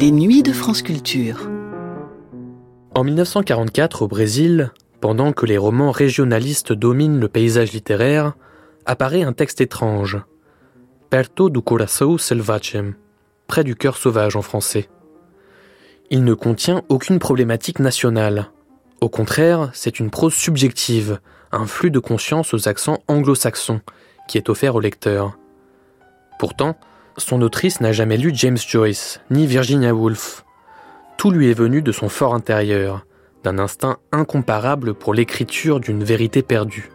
Les Nuits de France Culture. En 1944, au Brésil, pendant que les romans régionalistes dominent le paysage littéraire, apparaît un texte étrange. Perto do coração selvagem, près du cœur sauvage en français. Il ne contient aucune problématique nationale. Au contraire, c'est une prose subjective, un flux de conscience aux accents anglo-saxons, qui est offert au lecteur. Pourtant, son autrice n'a jamais lu James Joyce, ni Virginia Woolf. Tout lui est venu de son fort intérieur, d'un instinct incomparable pour l'écriture d'une vérité perdue.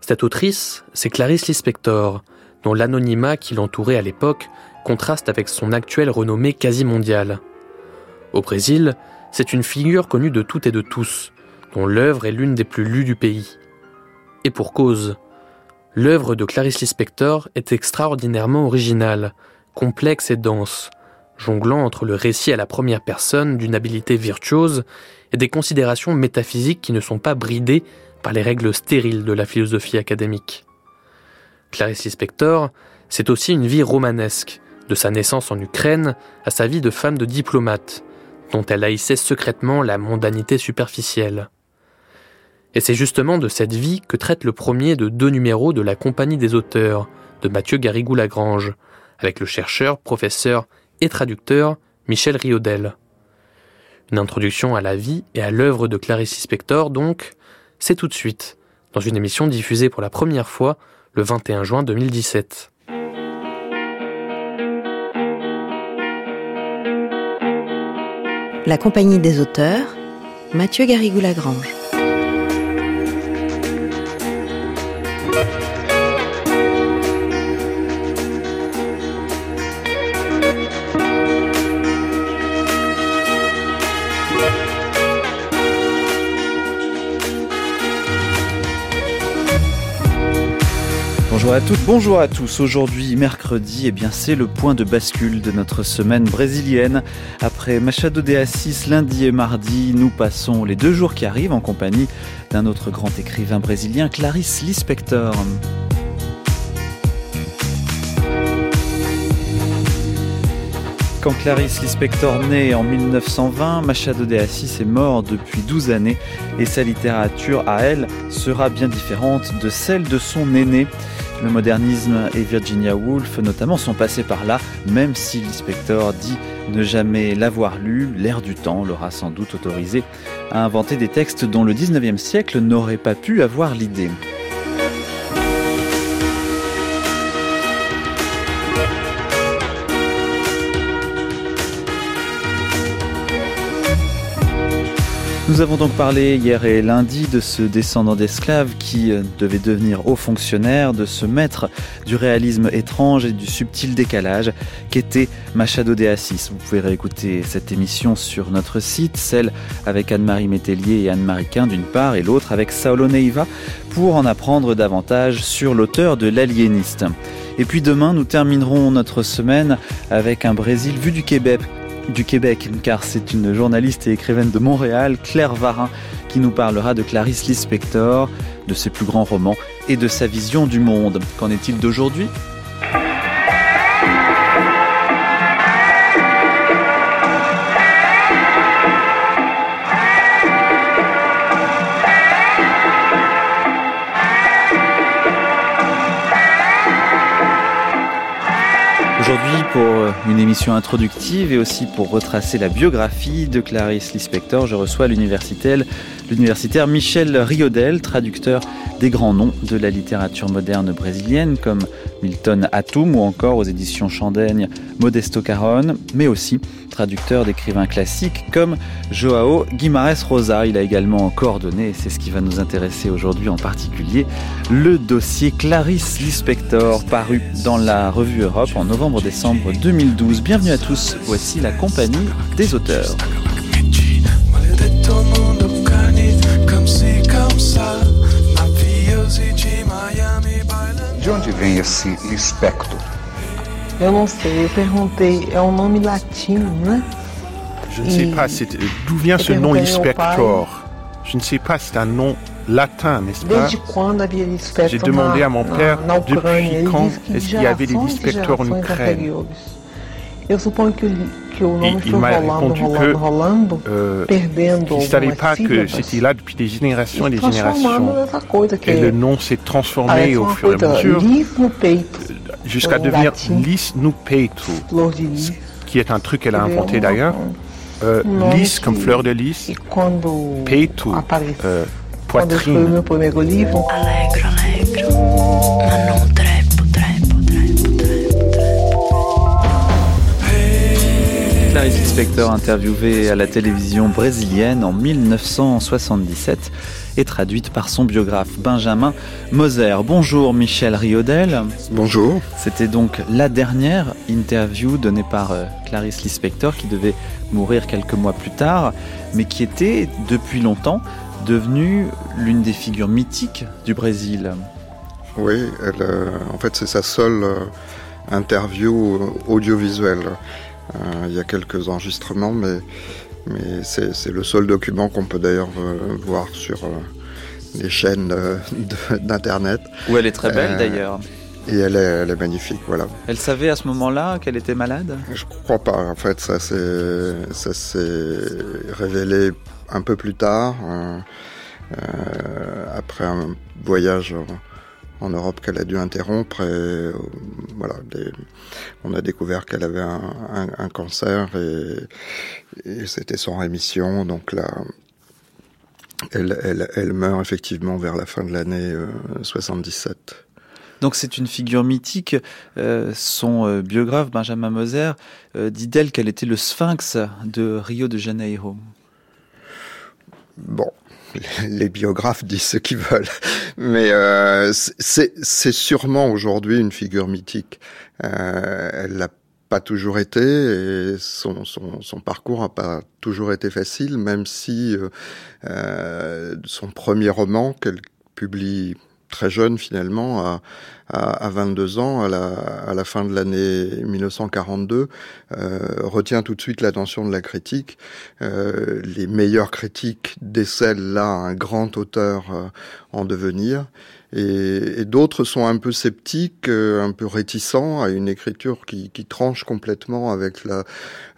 Cette autrice, c'est Clarice Lispector, dont l'anonymat qui l'entourait à l'époque contraste avec son actuelle renommée quasi mondiale. Au Brésil, c'est une figure connue de toutes et de tous, dont l'œuvre est l'une des plus lues du pays. Et pour cause, L'œuvre de Clarice Lispector est extraordinairement originale, complexe et dense, jonglant entre le récit à la première personne d'une habileté virtuose et des considérations métaphysiques qui ne sont pas bridées par les règles stériles de la philosophie académique. Clarice Lispector, c'est aussi une vie romanesque, de sa naissance en Ukraine à sa vie de femme de diplomate, dont elle haïssait secrètement la mondanité superficielle. Et c'est justement de cette vie que traite le premier de deux numéros de la Compagnie des auteurs, de Mathieu Garrigou-Lagrange, avec le chercheur, professeur et traducteur Michel Riodel. Une introduction à la vie et à l'œuvre de Clarice Lispector, donc, c'est tout de suite, dans une émission diffusée pour la première fois le 21 juin 2017. La Compagnie des auteurs, Mathieu Garrigou-Lagrange. Bonjour à toutes, bonjour à tous. Aujourd'hui, mercredi, eh bien, c'est le point de bascule de notre semaine brésilienne. Après Machado de Assis lundi et mardi, nous passons les deux jours qui arrivent en compagnie d'un autre grand écrivain brésilien, Clarice Lispector. Quand Clarice Lispector naît en 1920, Machado de Assis est mort depuis 12 années et sa littérature à elle sera bien différente de celle de son aîné. Le modernisme et Virginia Woolf notamment sont passés par là, même si Lispector dit ne jamais l'avoir lu, l'air du temps l'aura sans doute autorisé à inventer des textes dont le 19e siècle n'aurait pas pu avoir l'idée. Nous avons donc parlé hier et lundi de ce descendant d'esclaves qui euh, devait devenir haut fonctionnaire, de ce maître du réalisme étrange et du subtil décalage qu'était Machado de Assis. Vous pouvez réécouter cette émission sur notre site, celle avec Anne-Marie Métellier et Anne-Marie Quin d'une part et l'autre avec Saulo Neiva pour en apprendre davantage sur l'auteur de L'Aliéniste. Et puis demain, nous terminerons notre semaine avec un Brésil vu du Québec du Québec, car c'est une journaliste et écrivaine de Montréal, Claire Varin, qui nous parlera de Clarice Lispector, de ses plus grands romans et de sa vision du monde. Qu'en est-il d'aujourd'hui? Une émission introductive et aussi pour retracer la biographie de Clarice Lispector, je reçois l'universitaire, Michel Riodel, traducteur des grands noms de la littérature moderne brésilienne comme Milton Atum ou encore aux éditions Chandaigne Modesto Caron, mais aussi traducteur d'écrivains classiques comme Joao Guimarães Rosa. Il a également coordonné, c'est ce qui va nous intéresser aujourd'hui en particulier, le dossier Clarice Lispector, paru dans la revue Europe en novembre-décembre 2012. Bienvenue à tous, voici la compagnie des auteurs. De onde vem esse lispector? Eu não sei, eu perguntei, é um nome latino, né? Je ne sais pas d'où vient ce nom Lispector. Je ne sais pas, c'est un nom latin, n'est-ce pas? J'ai demandé à mon père depuis quand est-ce qu'il y avait des Lispectors en Ukraine? Eu suponho que, que o nome il, foi m'a rolando, répondu rolando, que rolando, euh, perdendo il ne savait algumas pas que c'était là depuis des générations et des e générations. nessa coisa que Et le nom s'est transformé au fur et à mesure peito, jusqu'à en devenir. Lis Nupetu, flor de lis. qui est un truc qu'elle a inventé d'ailleurs. Euh, lys comme fleur de lys, E apareceu, euh, poitrine. Allegro, allegro, Clarice Lispector interviewée à la télévision brésilienne en 1977 et traduite par son biographe Benjamin Moser. Bonjour Michel Riodel. Bonjour. C'était donc la dernière interview donnée par euh, Clarice Lispector qui devait mourir quelques mois plus tard, mais qui était depuis longtemps devenue l'une des figures mythiques du Brésil. Oui, elle, euh, en fait, c'est sa seule euh, interview audiovisuelle. Euh, il y a quelques enregistrements, mais, mais c'est le seul document qu'on peut d'ailleurs euh, voir sur euh, les chaînes d'Internet. Où elle est très belle d'ailleurs. Et elle est, elle est magnifique, voilà. Elle savait à ce moment-là qu'elle était malade? Je crois pas. En fait, ça s'est ça s'est révélé un peu plus tard, euh, euh, après un voyage en, Europe qu'elle a dû interrompre. Et euh, voilà, des- on a découvert qu'elle avait un, un- un cancer et, et c'était sans rémission. Donc là, elle, elle, elle meurt effectivement vers la fin de l'année euh, 77. Donc c'est une figure mythique. Euh, son euh, biographe Benjamin Moser euh, dit d'elle qu'elle était le sphinx de Rio de Janeiro. Bon, les biographes disent ce qu'ils veulent, mais euh, c'est sûrement aujourd'hui une figure mythique. Euh, elle l'a pas toujours été et son parcours n'a pas toujours été facile, même si euh, euh, son premier roman qu'elle publie très jeune finalement, à, à, à 22 ans, à la, à la fin de l'année 1942, euh, retient tout de suite l'attention de la critique. Euh, les meilleurs critiques décèlent là un grand auteur euh, en devenir. Et, et d'autres sont un peu sceptiques, euh, un peu réticents à une écriture qui, qui tranche complètement avec la,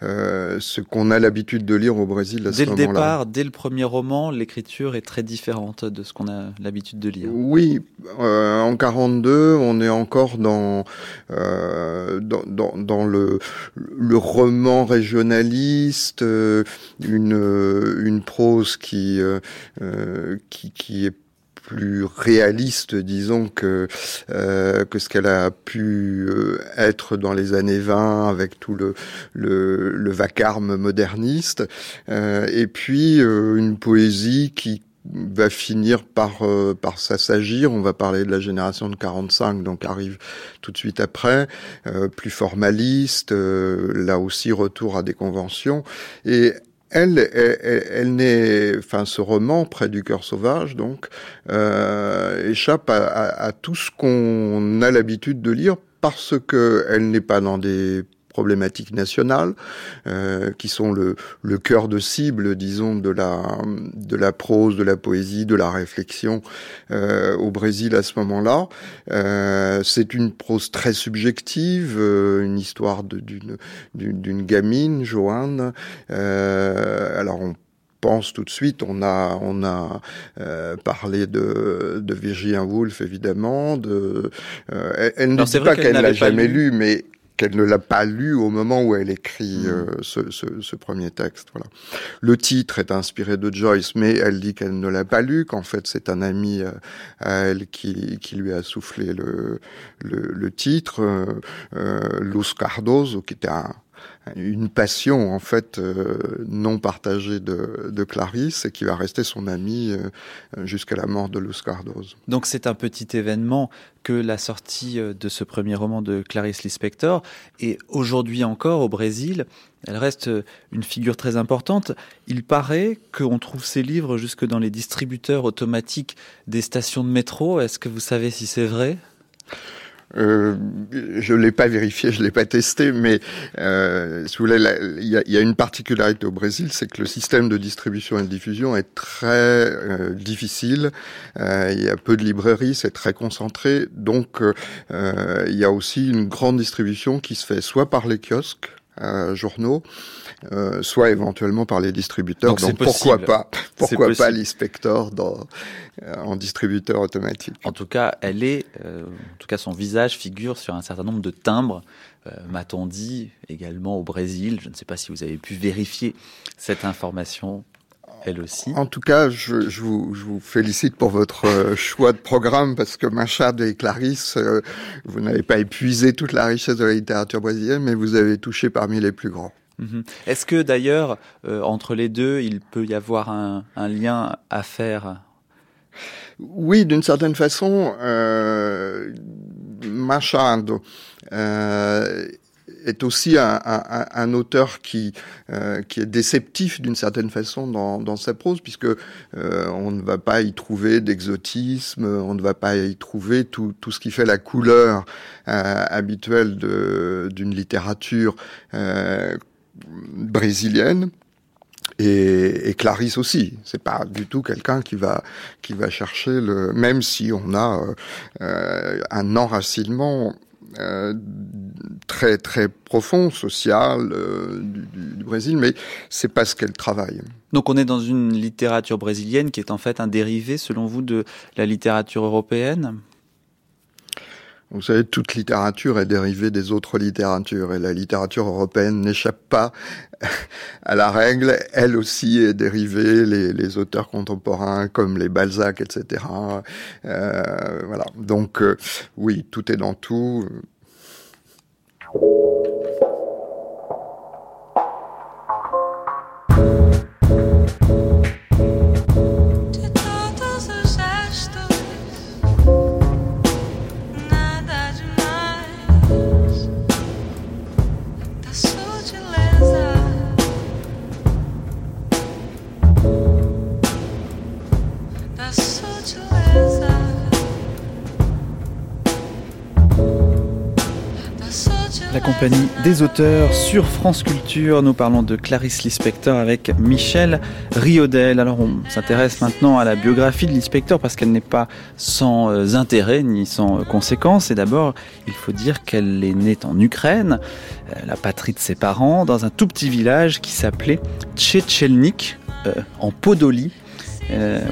euh, ce qu'on a l'habitude de lire au Brésil à Dès ce le départ, dès le premier roman, l'écriture est très différente de ce qu'on a l'habitude de lire. Oui, euh, en 42, on est encore dans euh, dans, dans, dans le, le roman régionaliste, euh, une euh, une prose qui qui qui est plus réaliste, disons, que, euh, que ce qu'elle a pu euh, être dans les années 20 avec tout le, le, le vacarme moderniste. Euh, et puis euh, une poésie qui va finir par euh, par s'assagir. On va parler de la génération de 45, donc arrive tout de suite après, euh, plus formaliste. euh, là aussi, retour à des conventions. Et elle, elle, elle, n'est, enfin, ce roman, Près du cœur sauvage, donc, euh, échappe à tout ce qu'on a l'habitude de lire parce que elle n'est pas dans des problématiques nationales euh, qui sont le, le cœur de cible, disons, de la, de la prose, de la poésie, de la réflexion euh, au Brésil à ce moment-là. Euh, c'est une prose très subjective, une histoire d'une d'une gamine, Joanne. Alors on pense tout de suite, on a, on a euh, parlé de, de Virginia Woolf évidemment. De, euh, elle, elle ne dit pas qu'elle qu'elle l'a jamais lu. lu, mais qu'elle ne l'a pas lu au moment où elle écrit mmh. euh, ce, ce, ce, premier texte. Voilà. Le titre est inspiré de Joyce, mais elle dit qu'elle ne l'a pas lu, qu'en fait c'est un ami euh, à elle qui, qui lui a soufflé le, le, le titre, euh, euh Luz Cardozo, qui était un, une passion en fait euh, non partagée de, Clarisse et qui va rester son amie euh, jusqu'à la mort de Luz Cardozo. Donc c'est un petit événement que la sortie euh, de ce premier roman de Clarisse Lispector et aujourd'hui encore au Brésil, elle reste une figure très importante. Il paraît qu'on trouve ces livres jusque dans les distributeurs automatiques des stations de métro. Est-ce que vous savez si c'est vrai? Euh, je l'ai pas vérifié, je l'ai pas testé, mais euh, il y a, y a, une particularité au Brésil, c'est que le système de distribution et de diffusion est très euh, difficile. Euh, il y a peu de librairies, c'est très concentré, donc euh, il y a aussi une grande distribution qui se fait soit par les kiosques, journaux, euh, soit éventuellement par les distributeurs. Donc, Donc pourquoi pas, pourquoi pas l'inspecteur dans euh, en distributeur automatique. En tout cas, elle est, euh, en tout cas, son visage figure sur un certain nombre de timbres. M'a-t-on dit également au Brésil. Je ne sais pas si vous avez pu vérifier cette information elle aussi. En tout cas, je, je, vous, je vous, félicite pour votre choix de programme parce que Machado et Clarisse, vous n'avez pas épuisé toute la richesse de la littérature brésilienne, mais vous avez touché parmi les plus grands. Mhm. Est-ce que d'ailleurs, euh, entre les deux, il peut y avoir un, un lien à faire? Oui, d'une certaine façon, euh, Machado euh, est aussi un, un, un auteur qui euh, qui est déceptif d'une certaine façon dans, dans sa prose, puisque euh, on ne va pas y trouver d'exotisme, on ne va pas y trouver tout, tout ce qui fait la couleur euh, habituelle d'une littérature brésilienne. Et, et, Clarisse aussi. C'est pas du tout quelqu'un qui va qui va chercher le. Même si on a euh, un enracinement euh, très très profond social euh, du, du, Brésil, mais c'est pas ce qu'elle travaille. Donc on est dans une littérature brésilienne qui est en fait un dérivé, selon vous, de la littérature européenne? Vous savez, toute littérature est dérivée des autres littératures et la littérature européenne n'échappe pas à la règle. Elle aussi est dérivée, les, les auteurs contemporains comme les Balzac, etc. Euh, voilà. Donc euh, oui, tout est dans tout. you. Des auteurs sur France Culture. Nous parlons de Clarisse Lispector avec Michel Riodel. Alors on s'intéresse maintenant à la biographie de l'inspecteur parce qu'elle n'est pas sans euh, intérêt ni sans euh, conséquences. Et d'abord, il faut dire qu'elle est née en Ukraine, euh, la patrie de ses parents, dans un tout petit village qui s'appelait Tchétchelnik, en Podolie,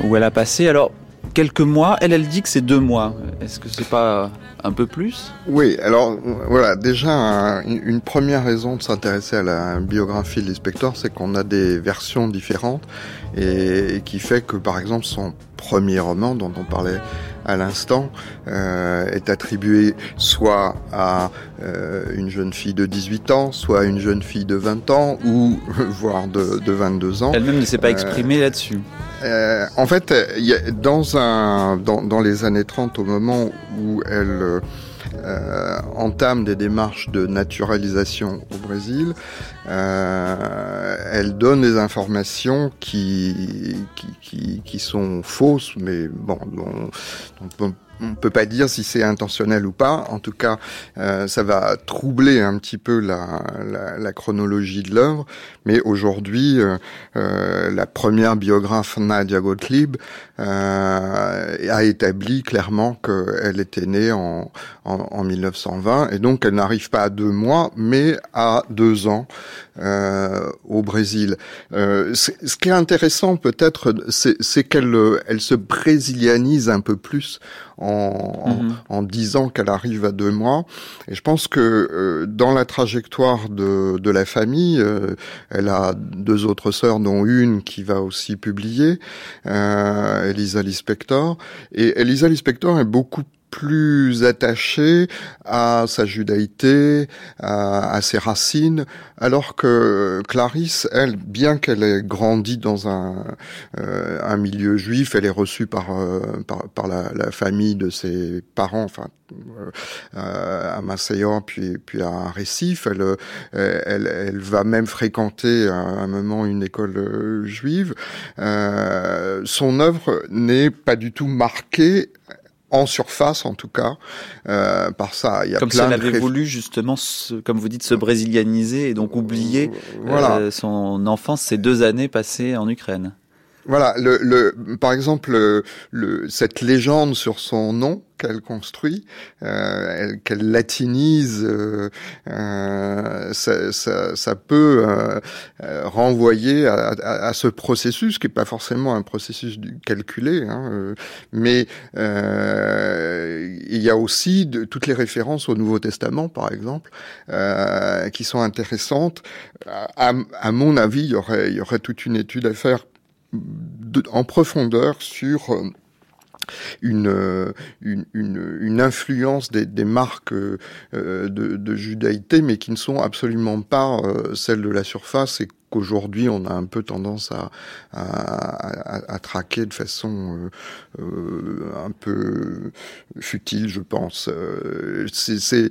où elle a passé alors quelques mois. Elle, elle dit que c'est deux mois. Est-ce que c'est pas peu plus Oui, alors voilà, déjà une première raison de s'intéresser à la biographie de l'inspecteur, c'est qu'on a des versions différentes et, qui fait que par exemple son premier roman dont on parlait à l'instant euh, est attribué soit à euh, une jeune fille de 18 ans, soit à une jeune fille de 20 ans ou voire de, de 22 ans. Elle-même ne s'est pas euh, exprimée là-dessus. Euh, en fait, y a, dans, un, dans, dans, les années 30, au moment où elle euh, entame des démarches de naturalisation au Brésil, euh, elle donne des informations qui, qui, qui, sont fausses, mais bon, dont, dont on ne peut pas dire si c'est intentionnel ou pas. En tout cas, euh, ça va troubler un petit peu la, la, chronologie de l'œuvre. Mais aujourd'hui, euh, euh, la première biographe Nadia Gottlieb euh, a établi clairement qu'elle était née en, en, en, 1920 et donc elle n'arrive pas à deux mois, mais à deux ans euh, au Brésil. ce qui est intéressant peut-être, c'est qu'elle elle se brésilianise un peu plus en, mhm. en, disant qu'elle arrive à deux mois. Et je pense que euh, dans la trajectoire de, de la famille, euh, elle a deux autres sœurs, dont une qui va aussi publier, euh, Elisa Lispector. Et Elisa Lispector est beaucoup plus attaché à sa judaïté, à, ses racines, alors que Clarisse, elle, bien qu'elle ait grandi dans un, euh, un milieu juif, elle est reçue par, euh, par, par la, la, famille de ses parents, enfin euh, à Maceió puis puis à Récif. Elle, elle, elle va même fréquenter à un moment une école juive. son œuvre n'est pas du tout marquée en surface en tout cas euh, par ça. Il y a comme si elle avait voulu justement, comme vous dites, se brésilianiser et donc oublier voilà. Euh, son enfance, ces deux années passées en Ukraine. Voilà, le, le, par exemple, le, cette légende sur son nom qu'elle construit, euh, qu'elle latinise, euh, euh, ça, ça, ça, peut euh, euh, renvoyer à, à, à, ce processus qui est pas forcément un processus calculé, hein, mais il y a aussi de, toutes les références au Nouveau Testament, par exemple, qui sont intéressantes. À, à, mon avis, il y aurait, il y aurait toute une étude à faire en profondeur sur euh, une, une, influence des, marques euh, de, judaïté, mais qui ne sont absolument pas euh, celles de la surface et qu'aujourd'hui on a un peu tendance à, à, à, traquer de façon euh, euh, un peu futile, je pense. Euh, c'est,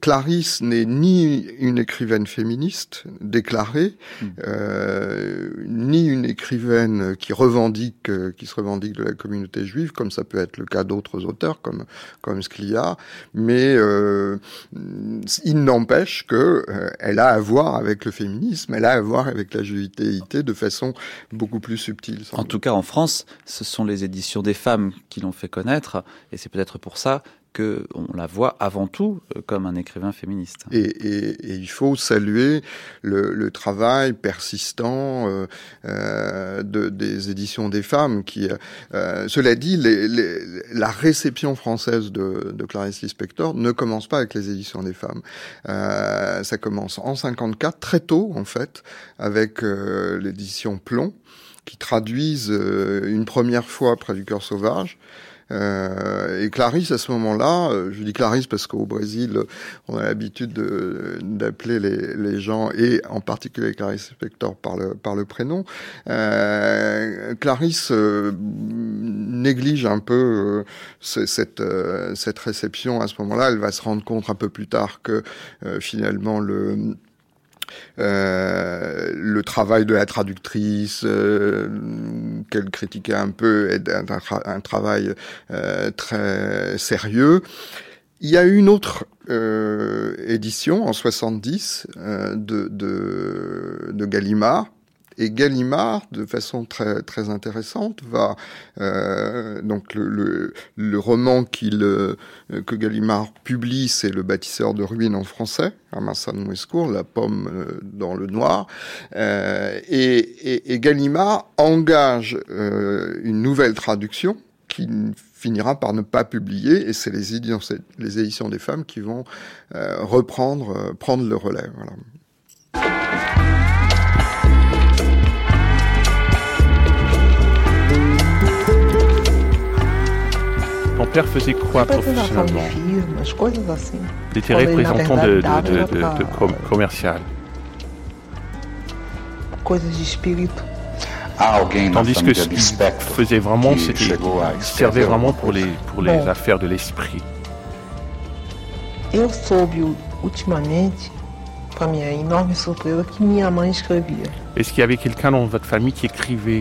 Clarisse n'est ni une écrivaine féministe déclarée, hmm. ni une écrivaine qui revendique, qui se revendique de la communauté juive, comme ça peut être le cas d'autres auteurs comme comme Sclia, mais il n'empêche que elle a à voir avec le féminisme elle a à voir avec la judaïté de façon beaucoup plus subtile. En tout cas, en France, ce sont les éditions des femmes qui l'ont fait connaître, et c'est peut-être pour ça qu'on la voit avant tout euh, comme un écrivain féministe. Et, et, et il faut saluer le, le travail persistant euh, euh, de, des éditions des femmes. Qui, euh, cela dit, les, les, la réception française de, de Clarice Lispector ne commence pas avec les éditions des femmes. Euh, ça commence en 54, très tôt en fait, avec euh, l'édition Plomb, qui traduisent une première fois près du cœur sauvage. Euh, et Clarisse, à ce moment-là, euh, je dis Clarisse parce qu'au Brésil, on a l'habitude d'appeler les, les, gens, et en particulier Clarisse Spector par le, par le prénom. Euh, Clarisse euh, néglige un peu cette, cette réception à ce moment-là. Elle va se rendre compte un peu plus tard que finalement le euh, le travail de la traductrice, euh, qu'elle critiquait un peu, est un, travail euh, très sérieux. Il y a une autre édition en 70 de, de, de Gallimard, et Gallimard, de façon très très intéressante, va euh, donc le, roman euh, que Gallimard publie, c'est Le bâtisseur de ruines en français, Amassan Mouescourt, La pomme euh, dans le noir, et, Gallimard engage une nouvelle traduction qui finira par ne pas publier, et c'est les éditions, des femmes qui vont reprendre, prendre le relais. Ton père faisait quoi professionnellement. Il était représentant de, de, de, de com commercial. Tandis que ce qu'il faisait vraiment, c'était servait vraiment pour les, pour les affaires de l'esprit. Est-ce qu'il y avait quelqu'un dans votre famille qui écrivait?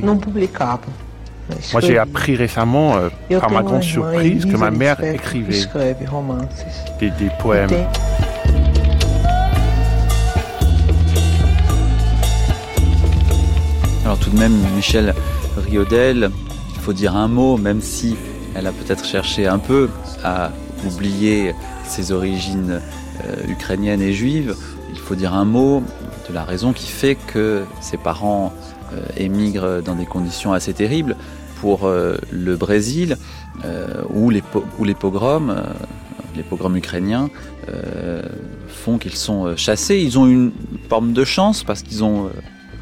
Moi, j'ai appris récemment, euh, par ma grande surprise, que ma mère écrivait des, des poèmes. Alors tout de même, Michel Riodel, il faut dire un mot, même si elle a peut-être cherché un peu à oublier ses origines euh, ukrainiennes et juives, il faut dire un mot de la raison qui fait que ses parents euh, émigrent dans des conditions assez terribles pour le Brésil, où les, où les pogroms, les pogroms ukrainiens, font qu'ils sont chassés. Ils ont une forme de chance parce qu'ils ont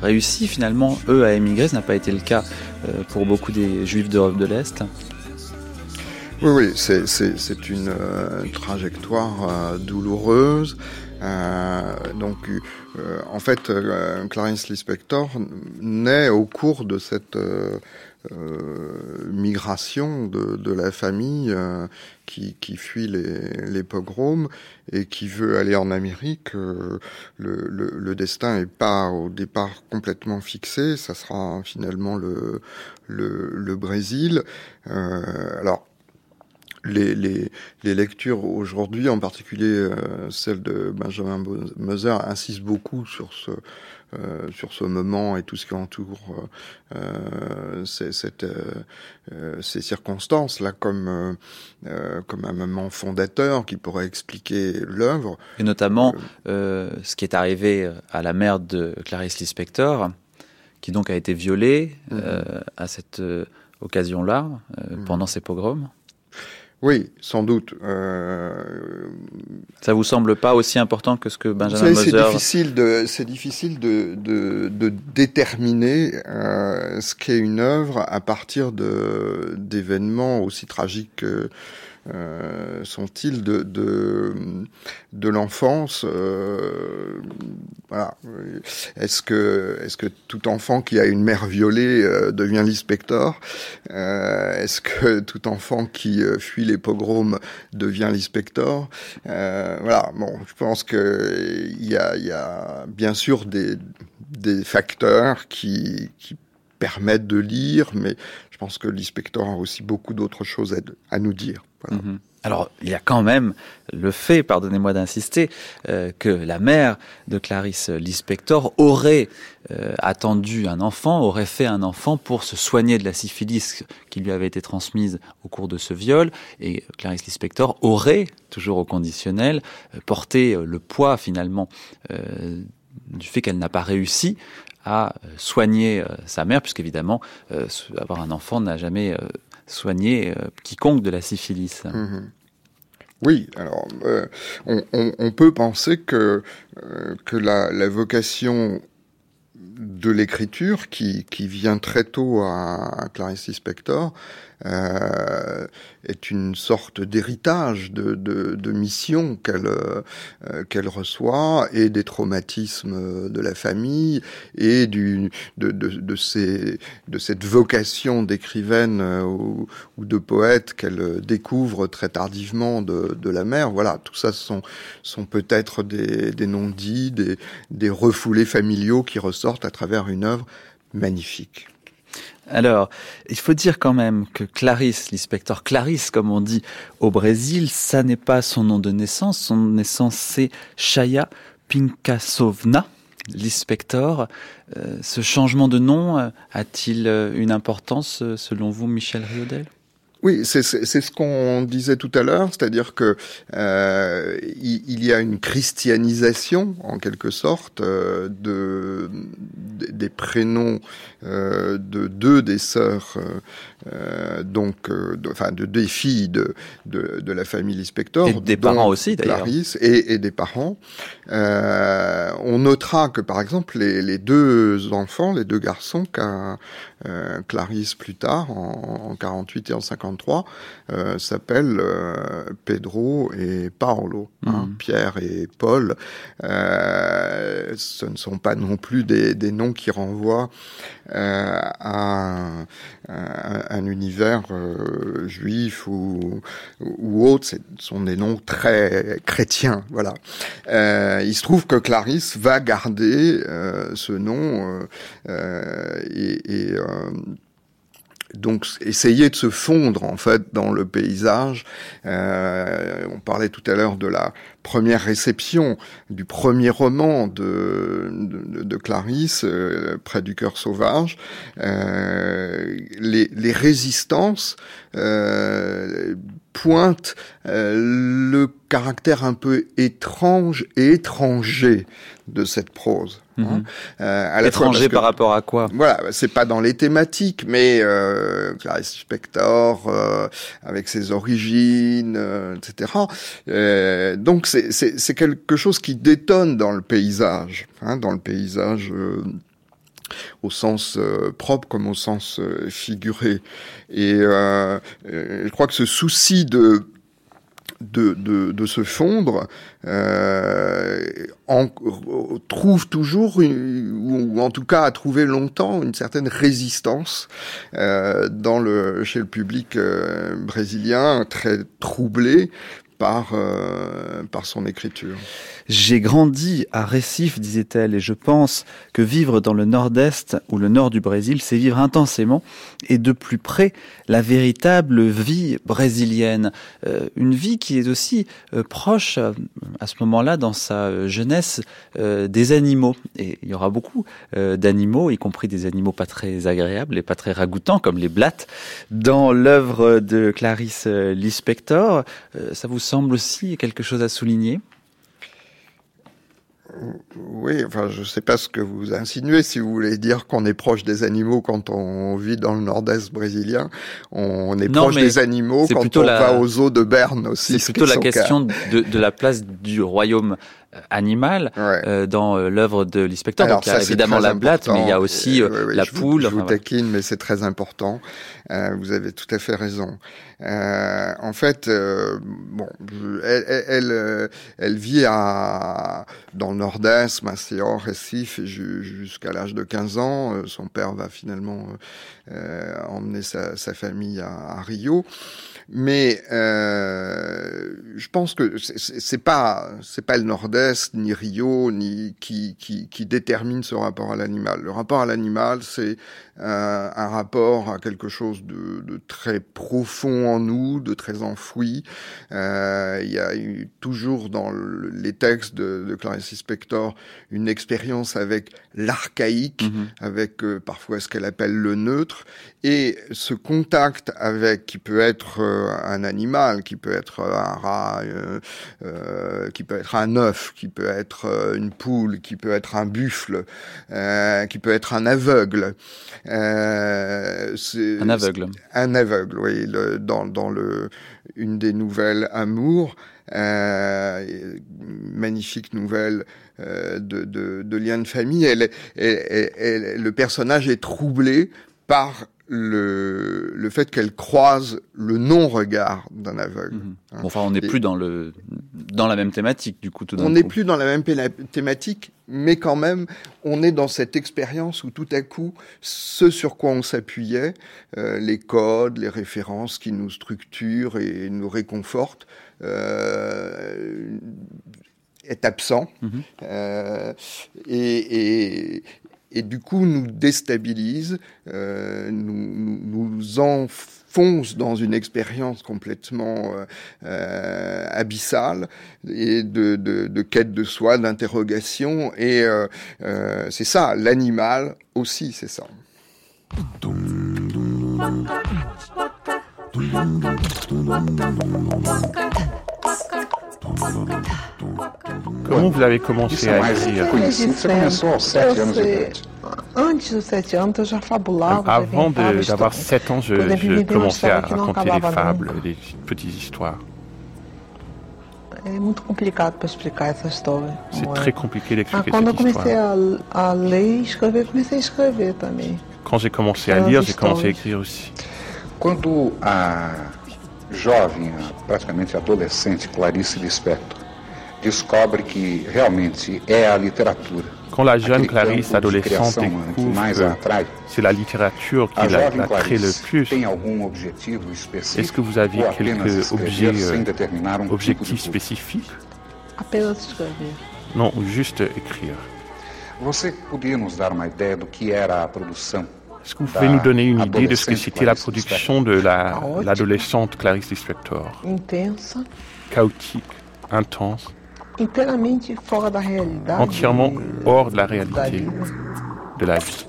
réussi finalement, eux, à émigrer. Ce n'a pas été le cas pour beaucoup des juifs d'Europe de l'Est. Oui, oui, c'est une euh, trajectoire euh, douloureuse. Euh, donc, en fait, Clarence Lispector naît au cours de cette migration de, la famille qui, fuit les, pogroms et qui veut aller en Amérique. Le, destin n'est pas au départ complètement fixé. Ça sera finalement le, le, Brésil. alors, les, les, les lectures aujourd'hui, en particulier euh, celle de Benjamin Moser, insistent beaucoup sur ce, euh, sur ce moment et tout ce qui entoure euh, ces, cette, euh, ces circonstances-là comme, comme un moment fondateur qui pourrait expliquer l'œuvre. Et notamment ce qui est arrivé à la mère de Clarice Lispector, qui donc a été violée mm-hmm. à cette occasion-là, mm-hmm. pendant ces pogroms. Oui, sans doute. Euh... Ça vous semble pas aussi important que ce que Benjamin Moser... C'est difficile de, c'est difficile de, de, de déterminer euh, ce qu'est une œuvre à partir de d'événements aussi tragiques que euh, sont-ils de, de, de l'enfance euh, voilà. Est-ce que, est-ce que tout enfant qui a une mère violée euh, devient l'inspecteur? Est-ce que tout enfant qui fuit les pogroms devient l'inspecteur? Voilà. Bon, je pense que il y a, y a bien sûr des, des facteurs qui, qui permettent de lire, mais je pense que l'inspecteur a aussi beaucoup d'autres choses à, nous dire. Mhm. Alors, il y a quand même le fait, pardonnez-moi d'insister, euh, que la mère de Clarisse Lispector aurait euh, attendu un enfant, aurait fait un enfant pour se soigner de la syphilis qui lui avait été transmise au cours de ce viol. Et Clarisse Lispector aurait, toujours au conditionnel, euh, porté le poids finalement du fait qu'elle n'a pas réussi à soigner sa mère, puisqu'évidemment, avoir un enfant n'a jamais soigner euh, quiconque de la syphilis. Mhm. Oui, alors euh, on, peut penser que, euh, que la, vocation de l'écriture qui, qui, vient très tôt à, à Clarice Lispector euh, est une sorte d'héritage de, de, de, mission qu'elle euh, qu'elle reçoit et des traumatismes de la famille et du, de, de, de, ces, de cette vocation d'écrivaine euh, ou, de poète qu'elle découvre très tardivement de, de, la mère. Voilà, tout ça sont, sont peut-être des, des non-dits, des, des refoulés familiaux qui ressortent à travers une œuvre magnifique. Alors, il faut dire quand même que Clarisse, l'inspecteur Clarisse, comme on dit au Brésil, ça n'est pas son nom de naissance. Son naissance, c'est Chaya Pinkasovna, l'inspecteur. Euh, ce changement de nom euh, a-t-il euh, une importance selon vous, Michel Riodel oui, c'est ce qu'on disait tout à l'heure, c'est-à-dire que euh, il, y a une christianisation, en quelque sorte, euh, de, des prénoms euh, de deux des sœurs, euh, donc, de, enfin, de des filles de, de, de la famille Lispector. Et des parents aussi, d'ailleurs. Et, et, des parents. on notera que, par exemple, les, les deux enfants, les deux garçons qu'a Clarisse plus tard, en, en 48 et en 50, euh, s'appellent euh, Pedro et Paolo, hein, mm. Pierre et Paul. Euh, ce ne sont pas non plus des, des noms qui renvoient à, un univers juif ou, ou autre. Ce sont des noms très chrétiens. Voilà. il se trouve que Clarisse va garder ce nom et, donc essayer de se fondre en fait dans le paysage. Euh, on parlait tout à l'heure de la première réception du premier roman de, de, Clarisse, euh, Près du cœur sauvage, euh, les, les, résistances euh, pointent le caractère un peu étrange et étranger de cette prose. Hein. Mhm. Étranger par rapport à quoi? Voilà, c'est pas dans les thématiques, mais euh, Clarice Spector, euh, avec ses origines, etc. Donc c'est quelque chose qui détonne dans le paysage, hein, dans le paysage au sens propre comme au sens figuré. Et je crois que ce souci de de, se fondre, euh, trouve toujours, ou en tout cas a trouvé longtemps, une certaine résistance euh, dans chez le public euh, brésilien, très troublé par, euh, par son écriture. J'ai grandi à Recife, disait-elle, et je pense que vivre dans le nord-est ou le nord du Brésil, c'est vivre intensément et de plus près la véritable vie brésilienne. Euh, une vie qui est aussi euh, proche, à ce moment-là, dans sa jeunesse, des animaux. Et il y aura beaucoup d'animaux, y compris des animaux pas très agréables et pas très ragoûtants, comme les blattes, dans l'œuvre de Clarice Lispector. ça vous semble aussi quelque chose à souligner oui, enfin, je ne sais pas ce que vous insinuez. Si vous voulez dire qu'on est proche des animaux quand on vit dans le nord-est brésilien, on est proche des animaux quand on va aux eaux de Berne aussi. C'est plutôt la question de, de, la place du royaume euh, animal euh, dans euh, l'œuvre de l'inspecteur. Donc il y a évidemment la blatte, mais il y a aussi la poule. Je vous, taquine, mais c'est très important. vous avez tout à fait raison. en fait, bon, elle, elle, elle, vit à, dans le nord-est, Maceió, Recife, jusqu'à l'âge de 15 ans. Son père va finalement emmener sa, sa famille à, à Rio. Mais euh, je pense que c'est pas c'est pas le Nord-Est ni Rio ni qui, qui, qui détermine ce rapport à l'animal. Le rapport à l'animal, c'est euh, un rapport à quelque chose de, de, très profond en nous, de très enfoui. Euh, il y a eu toujours dans les textes de, de Clarice Spector une expérience avec l'archaïque, mm-hmm. avec euh, parfois ce qu'elle appelle le neutre, et ce contact avec qui peut être euh, un animal, qui peut être un rat, euh, euh, qui peut être un œuf, qui peut être une poule, qui peut être un buffle, qui peut être un aveugle. un aveugle. Un aveugle, oui. Le, dans, dans le une des nouvelles Amour, magnifique nouvelle de, de, de lien de famille. Elle, le personnage est troublé par le, le fait qu'elle croise le non-regard d'un aveugle. Mhm. Hein. enfin, on n'est plus dans, le, dans la même thématique, du coup. Tout on n'est plus dans la même thématique, mais quand même, on est dans cette expérience où tout à coup, ce sur quoi on s'appuyait, euh, les codes, les références qui nous structurent et nous réconfortent, euh, est absent. Mhm. Euh, et, et, et du coup nous déstabilise, euh, nous, nous, enfonce dans une expérience complètement euh, euh, abyssale et de, quête de soi, d'interrogation. Et euh, euh, c'est ça, l'animal aussi, c'est ça. Comment vous avez commencé à écrire Avant d'avoir 7 ans, je, commençais à raconter des fables, des petites histoires. C'est très compliqué d'expliquer cette histoire. Quand j'ai commencé à lire, j'ai commencé à écrire aussi. Jovem, praticamente adolescente, Clarice Lispector, descobre que realmente é a literatura. Quand la jeune Clarice adolescente découvre que c'est la littérature qui la, la crée le plus, est-ce que vous aviez quelques objets, euh, objectifs spécifiques Non, juste écrire. Você podia nos dar uma ideia do que era a produção est-ce que vous pouvez nous donner une idée de ce que c'était la production de l'adolescente Clarice Lispector Intense. Chaotique, intense. entièrement hors de la réalité de la vie.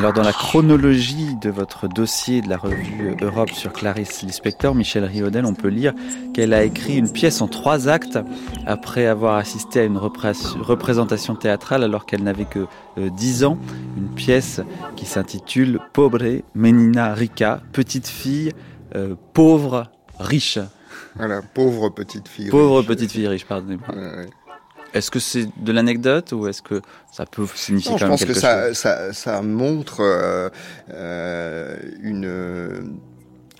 Alors dans la chronologie de votre dossier de la revue Europe sur Clarisse Lispector, Michel Riodel, on peut lire qu'elle a écrit une pièce en trois actes après avoir assisté à une représentation théâtrale alors qu'elle n'avait que 10 euh, ans. Une pièce qui s'intitule Pobre Menina Rica, petite fille euh, pauvre riche. Voilà, pauvre petite fille pauvre petite fille riche, pardonnez-moi. Est-ce que c'est de l'anecdote ou est-ce que ça peut signifier quelque chose Je pense que ça, ça, montre euh, euh, une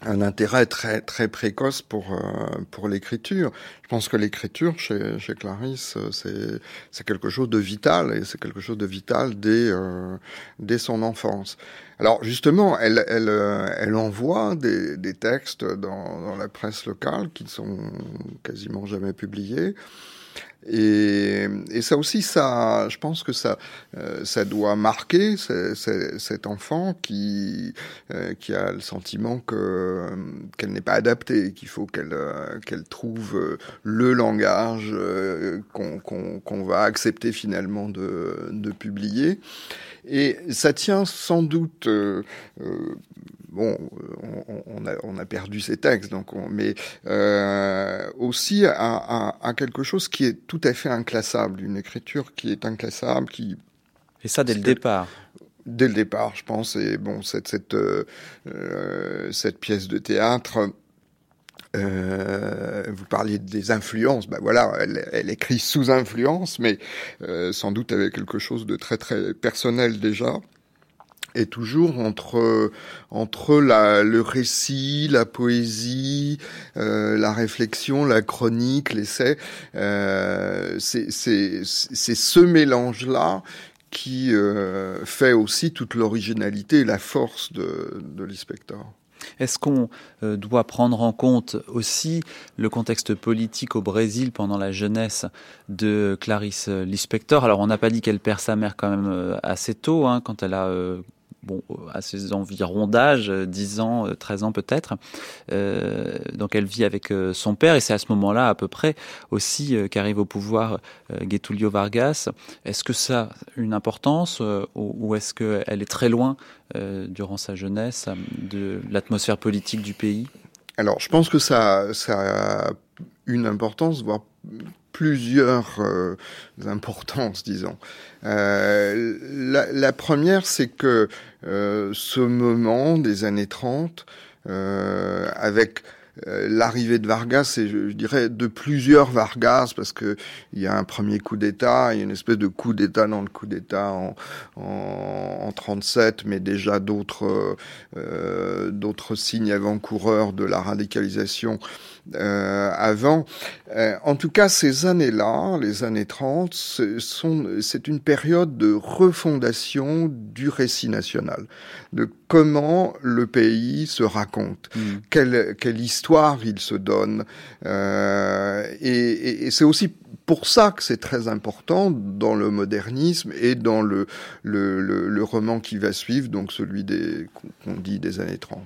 un intérêt très très précoce pour euh, pour l'écriture. Je pense que l'écriture chez chez Clarisse c'est c'est quelque chose de vital et c'est quelque chose de vital dès dès son enfance. Alors justement, elle elle elle envoie des des textes dans dans la presse locale qui ne sont quasiment jamais publiés. Et, et, ça aussi, ça, je pense que ça, euh, ça doit marquer cet enfant qui, euh, qui a le sentiment que qu'elle n'est pas adaptée, qu'il faut qu'elle qu'elle trouve le langage qu'on qu'on va accepter finalement de, de publier. Et ça tient sans doute bon, on, a, on, a, perdu ces textes, donc on, mais euh, aussi à, à, quelque chose qui est tout à fait inclassable, une écriture qui est inclassable, qui et ça dès le départ. Dès le départ, je pense. Et bon, cette cette euh, euh cette pièce de théâtre. Euh, vous parliez des influences, ben voilà, elle, elle écrit sous influence, mais euh, sans doute avec quelque chose de très très personnel déjà et toujours entre entre le récit, la poésie, euh, la réflexion, la chronique, l'essai. Euh, c'est ce mélange-là qui euh, fait aussi toute l'originalité et la force de, de l'inspecteur. Est-ce qu'on euh, doit prendre en compte aussi le contexte politique au Brésil pendant la jeunesse de Clarice Lispector? Alors on n'a pas dit qu'elle perd sa mère quand même assez tôt, hein, quand elle a bon, à ses environs d'âge, 10 ans, 13 ans peut-être. Euh, donc elle vit avec euh, son père et c'est à ce moment-là à peu près aussi euh, qu'arrive au pouvoir Getulio Vargas. Est-ce que ça a une importance ou, est-ce qu'elle est très loin durant sa jeunesse de l'atmosphère politique du pays? Alors je pense que ça, ça a une importance, voire plusieurs euh, importances, disons. Euh, la, la, première, c'est que euh, ce moment des années 30, euh, avec euh, l'arrivée de Vargas, et je, dirais de plusieurs Vargas, parce que il y a un premier coup d'État, il y a une espèce de coup d'État dans le coup d'État en, en, en 37, mais déjà d'autres euh, d'autres signes avant-coureurs de la radicalisation euh, avant. Euh, en tout cas, ces années-là, les années 30, c'est une période de refondation du récit national, de comment le pays se raconte, mm. quelle, quelle histoire il se donne. Euh, et, et, et c'est aussi pour ça que c'est très important dans le modernisme et dans le, le, roman qui va suivre, donc celui des qu'on dit des années 30.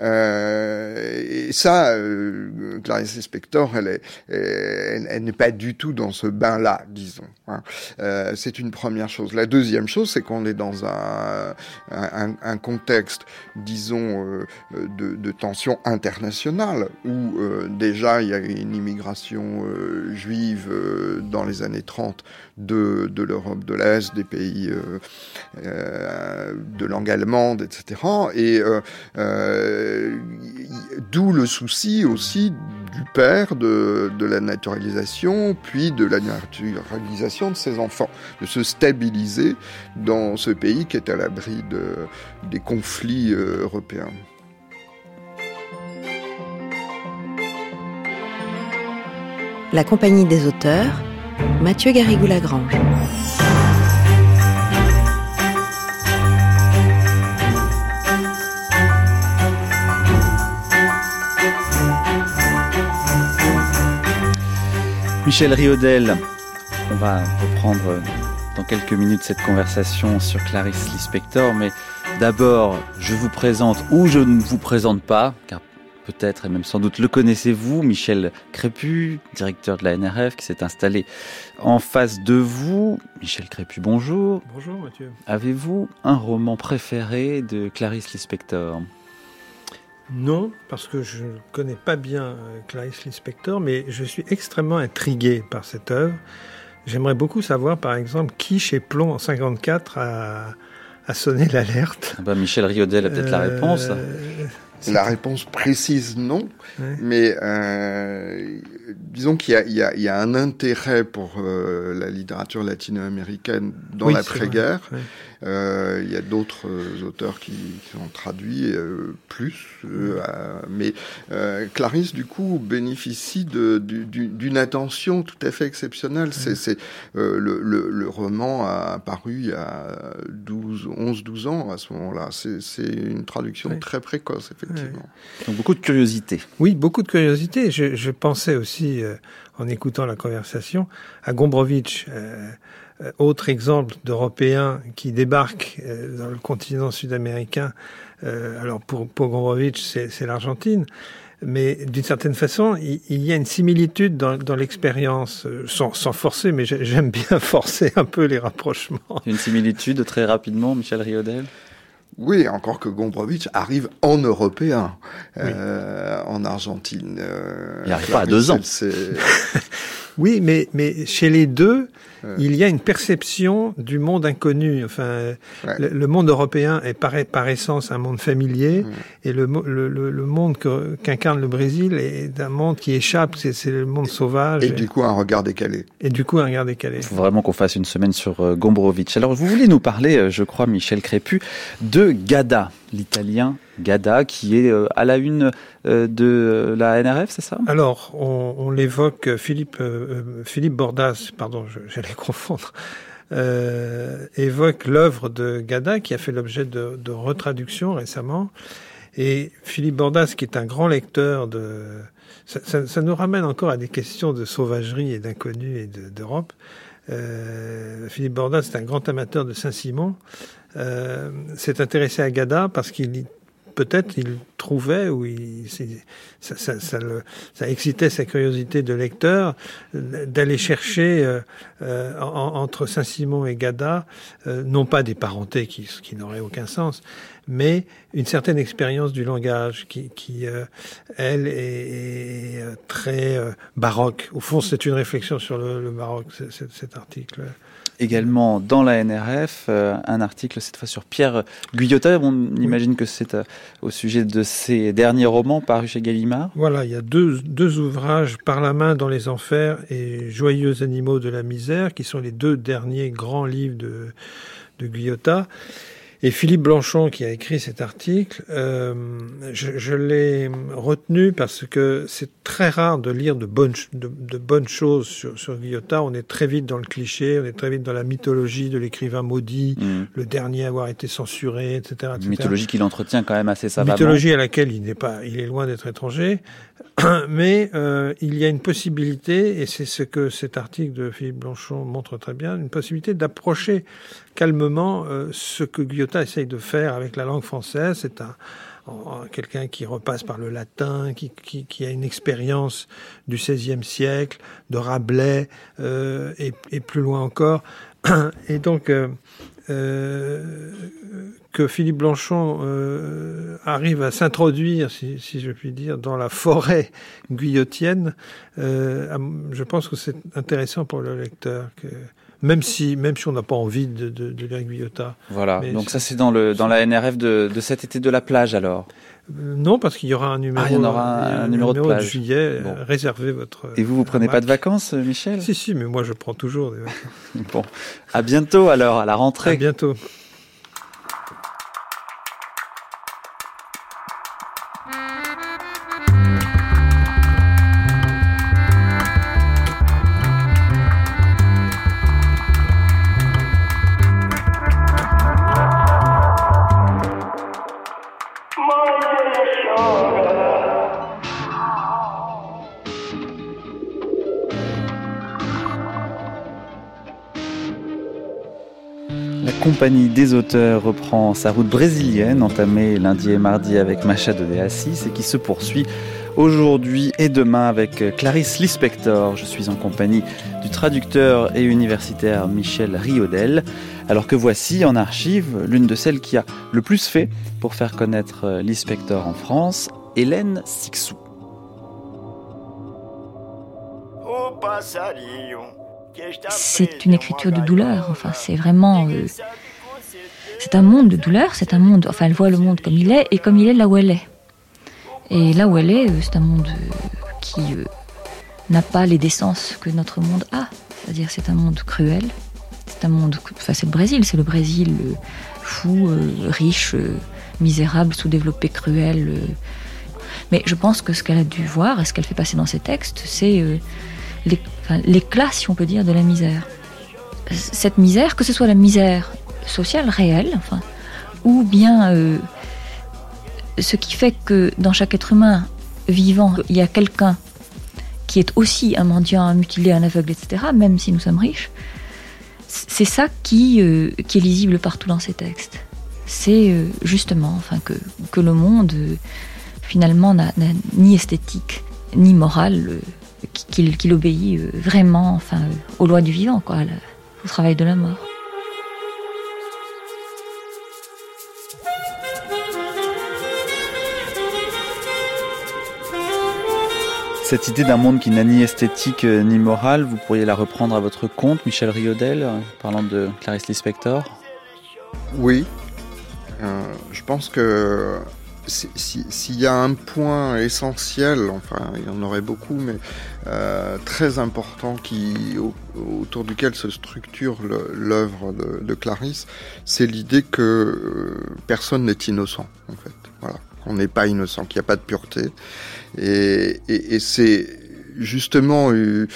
Euh, et ça, euh, Clarice elle elle, n'est pas du tout dans ce bain-là, disons. Hein. Euh, c'est une première chose. La deuxième chose, c'est qu'on est dans un, un, un contexte, disons, euh, de, de, tension internationale où déjà il y a une immigration euh, dans les années 30 de, de l'Europe de l'Est, des pays euh, euh, de langue allemande, etc. Et d'où le souci aussi du père de, de, la naturalisation, puis de la naturalisation de ses enfants, de se stabiliser dans ce pays qui est à l'abri de, des conflits européens. La compagnie des auteurs Mathieu Garrigou-Lagrange. Michel Riodel, on va reprendre dans quelques minutes cette conversation sur Clarisse Lispector, mais D'abord, je vous présente ou je ne vous présente pas, car peut-être et même sans doute le connaissez-vous, Michel Crépu, directeur de la NRF, qui s'est installé en face de vous. Michel Crépu, bonjour. Bonjour Mathieu. Avez-vous un roman préféré de Clarice Lispector? Non, parce que je ne connais pas bien euh, Clarice Lispector, mais je suis extrêmement intrigué par cette œuvre. J'aimerais beaucoup savoir, par exemple, qui chez Plomb en 54 a, a sonné l'alerte. Ah bah Michel Riodel a peut-être la euh, réponse. La réponse précise, non. Mais euh, disons qu'il y, y, y, a un intérêt pour euh, la littérature latino-américaine dans l'après-guerre. Il y a d'autres euh, auteurs qui, qui, ont traduit euh, plus, euh, mais Clarisse du coup bénéficie d'une attention tout à fait exceptionnelle. C'est le, le, le, roman a apparu il y a 12, 11, 12 ans à ce moment-là. C'est une traduction très précoce, effectivement. Donc beaucoup de curiosité. Oui, beaucoup de curiosité. Je, je pensais aussi, en écoutant la conversation, à Gombrowicz. Euh, autre exemple d'Européens qui débarquent euh, dans le continent sud-américain, euh, alors pour, pour c'est l'Argentine, mais d'une certaine façon, il, y a une similitude dans, dans l'expérience, sans, sans, forcer, mais j'aime bien forcer un peu les rapprochements. Une similitude très rapidement, Michel Riodel oui, encore que Gombrowicz arrive en européen, euh, en Argentine. Euh, il n'arrive pas à deux ans. oui, mais, mais chez les deux, il y a une perception du monde inconnu. Enfin, le, monde européen est par, par, essence un monde familier, et le, le, le monde qu'incarne le Brésil est un monde qui échappe, c'est le monde sauvage. Et, du coup, un regard décalé. Et du coup, un regard décalé. Il faut vraiment qu'on fasse une semaine sur euh, Gombrowicz. Alors, vous voulez nous parler, euh, je crois, Michel Crépu, de Gada, l'italien Gada, qui est euh, à la une euh, de la NRF, c'est ça? Alors, on, l'évoque, Philippe, euh, Philippe Bordas, pardon, j'allais confondre, euh, évoque l'œuvre de Gada, qui a fait l'objet de, de retraduction récemment. Et Philippe Bordas, qui est un grand lecteur de... Ça, nous ramène encore à des questions de sauvagerie et d'inconnu et d'Europe. Euh, Philippe Bordas est un grand amateur de Saint-Simon. Euh, s'est intéressé à Gada parce qu'il peut-être il trouvait ou ça, excitait sa curiosité de lecteur d'aller chercher euh, euh entre Saint-Simon et Gada euh, non pas des parentés qui, qui n'auraient aucun sens, mais une certaine expérience du langage qui, qui euh, elle, est, très baroque. Au fond, c'est une réflexion sur le baroque, cet article également dans la NRF euh, un article cette fois sur Pierre Guyotat. On imagine que c'est euh, au sujet de ses derniers romans parus chez Gallimard. Voilà, il y a deux, deux ouvrages, Par la main dans les enfers et Joyeux animaux de la misère, qui sont les deux derniers grands livres de, de Guyotat. Et Philippe Blanchon, qui a écrit cet article, euh, je, je l'ai retenu parce que c'est très rare de lire de bonnes, de, de bonnes choses sur, sur Guillotin. On est très vite dans le cliché, on est très vite dans la mythologie de l'écrivain maudit, mmh. le dernier à avoir été censuré, etc. etc. Mythologie qu'il entretient quand même assez savamment. Mythologie à laquelle il n'est pas, il est loin d'être étranger. Mais euh, il y a une possibilité, et c'est ce que cet article de Philippe Blanchon montre très bien, une possibilité d'approcher calmement euh, ce que Guyotat essaye de faire avec la langue française. C'est un, quelqu'un qui repasse par le latin, qui, a une expérience du XVIe siècle, de Rabelais euh, et, plus loin encore. Et donc euh, que Philippe Blanchon euh, arrive à s'introduire, si, je puis dire, dans la forêt guillotienne, euh, je pense que c'est intéressant pour le lecteur. Même si, même si on n'a pas envie de, de, de. Voilà, Mais donc ça c'est dans, le, dans la NRF de, de cet été de la plage alors euh, non, parce qu'il y aura un numéro, ah, il y en aura un, un numéro, numéro, de, plage. de juillet. Bon. Réservez votre. Et vous, vous prenez pas de vacances, Michel? Si, si, mais moi je prends toujours des vacances. bon, à bientôt alors, à la rentrée. À bientôt. Compagnie des auteurs reprend sa route brésilienne, entamée lundi et mardi avec Machado de Assis et qui se poursuit aujourd'hui et demain avec Clarisse Lispector. Je suis en compagnie du traducteur et universitaire Michel Riodel. Alors que voici en archive l'une de celles qui a le plus fait pour faire connaître Lispector en France, Hélène Sixou. C'est une écriture de douleur. Enfin, c'est vraiment. Euh, c'est un monde de douleur. C'est un monde. Enfin, elle voit le monde comme il est et comme il est là où elle est. Et là où elle est, euh, c'est un monde euh, qui n'a pas les décences que notre monde a. C'est-à-dire, c'est un monde cruel. C'est un monde. Enfin, c'est le Brésil. C'est le Brésil fou, riche, misérable, sous-développé, cruel. Mais je pense que ce qu'elle a dû voir et ce qu'elle fait passer dans ses textes, c'est l'éclat, si on peut dire, de la misère. Cette misère, que ce soit la misère sociale réelle, enfin, ou bien euh, ce qui fait que dans chaque être humain vivant, il y a quelqu'un qui est aussi un mendiant, un mutilé, un aveugle, etc., même si nous sommes riches, c'est ça qui, euh, qui est lisible partout dans ces textes. C'est euh, justement enfin, que, que le monde, finalement, n'a ni esthétique, ni morale qu'il obéit vraiment enfin, aux lois du vivant, au travail de la mort. Cette idée d'un monde qui n'a ni esthétique euh, ni morale, vous pourriez la reprendre à votre compte, Michel Riodel, euh, parlant de Clarice Lispector? Oui. je pense que s'il y a un point essentiel, enfin il y en aurait beaucoup, mais euh, très important qui, autour duquel se structure l'œuvre de, Clarisse, c'est l'idée que euh, personne n'est innocent en fait. Voilà, on n'est pas innocent, qu'il n'y a pas de pureté, et, c'est justement euh,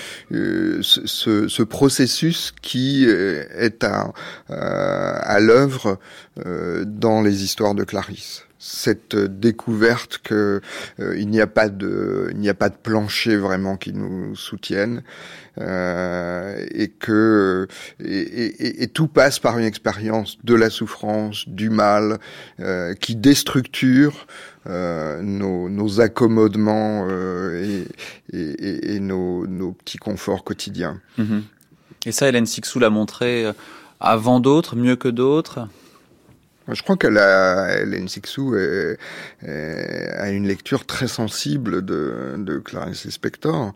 ce, ce, processus qui est à, à l'œuvre dans les histoires de Clarisse. Cette découverte que euh, il n'y a pas de il n'y a pas de plancher vraiment qui nous soutienne euh, et que et, et, tout passe par une expérience de la souffrance du mal euh, qui déstructure euh, nos, nos, accommodements euh, et, et nos, nos, petits conforts quotidiens. Mm-hmm. Et ça, Hélène Sixou l'a montré avant d'autres, mieux que d'autres? Je crois qu'elle a, Hélène Sixou a une lecture très sensible de, de Clarice Lispector.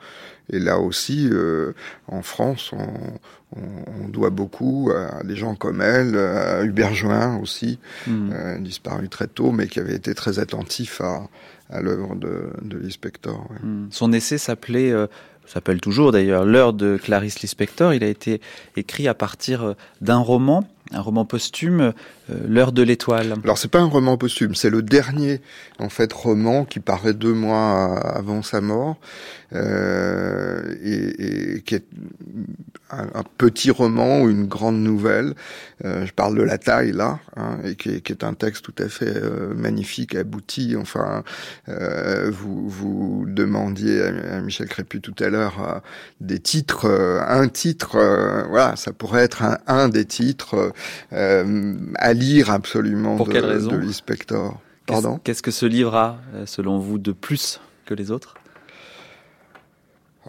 Et là aussi, euh, en France, on, on, doit beaucoup à des gens comme elle, à Hubert Join aussi, mmh. euh, disparu très tôt, mais qui avait été très attentif à, à l'œuvre de, de Lispector. Ouais. Mmh. Son essai s'appelait euh, s'appelle toujours d'ailleurs L'heure de Clarice Lispector. Il a été écrit à partir d'un roman un roman posthume, euh, L'heure de l'étoile. Alors c'est pas un roman posthume, c'est le dernier en fait roman qui paraît deux mois avant sa mort euh, et, et, qui est un, petit roman ou une grande nouvelle. Euh, je parle de la taille là, hein, et qui est, qui est, un texte tout à fait euh, magnifique, abouti. Enfin, euh, vous vous demandiez à, Michel Crépu tout à l'heure des titres, un titre, voilà, ça pourrait être un, un des titres à lire absolument Pour de, quelle raison de. Pardon. Qu'est-ce que ce livre a, selon vous, de plus que les autres?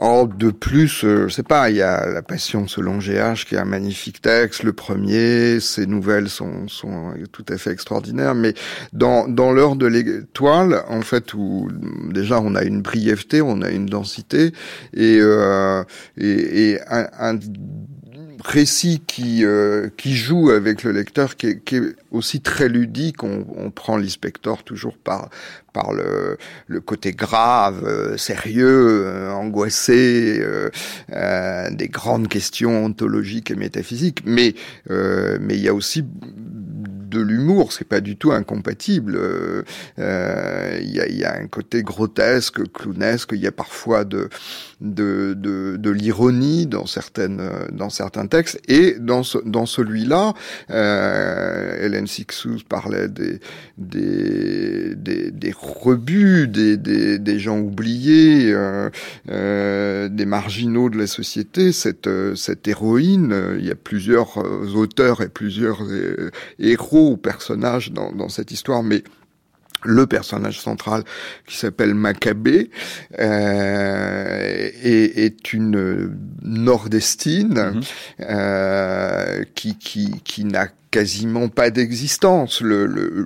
Oh, de plus, euh, je sais pas, il y a La Passion selon GH qui est un magnifique texte, le premier, ses nouvelles sont, sont tout à fait extraordinaires, mais dans, dans l'heure de l'étoile, en fait, où déjà on a une brièveté, on a une densité, et, euh, et, et un, un récit qui euh, qui joue avec le lecteur, qui est, aussi très ludique. On, prend l'inspecteur toujours par par le, le côté grave, euh, sérieux, euh, angoissé, des grandes questions ontologiques et métaphysiques. Mais mais il y a aussi de l'humour, c'est pas du tout incompatible. Il y, a, y, a, un côté grotesque, clownesque. Il y a parfois de l'ironie dans certaines dans certains textes et dans ce, dans celui-là, euh, Hélène Sixous parlait des des, des, rebuts, des, des, des gens oubliés, euh, euh, des marginaux de la société. Cette cette héroïne, il y a plusieurs auteurs et plusieurs héros ou personnages dans, dans cette histoire, mais le personnage central qui s'appelle Maccabée euh, est, est, une nordestine mm-hmm. euh, qui, qui, qui n'a quasiment pas d'existence. Le,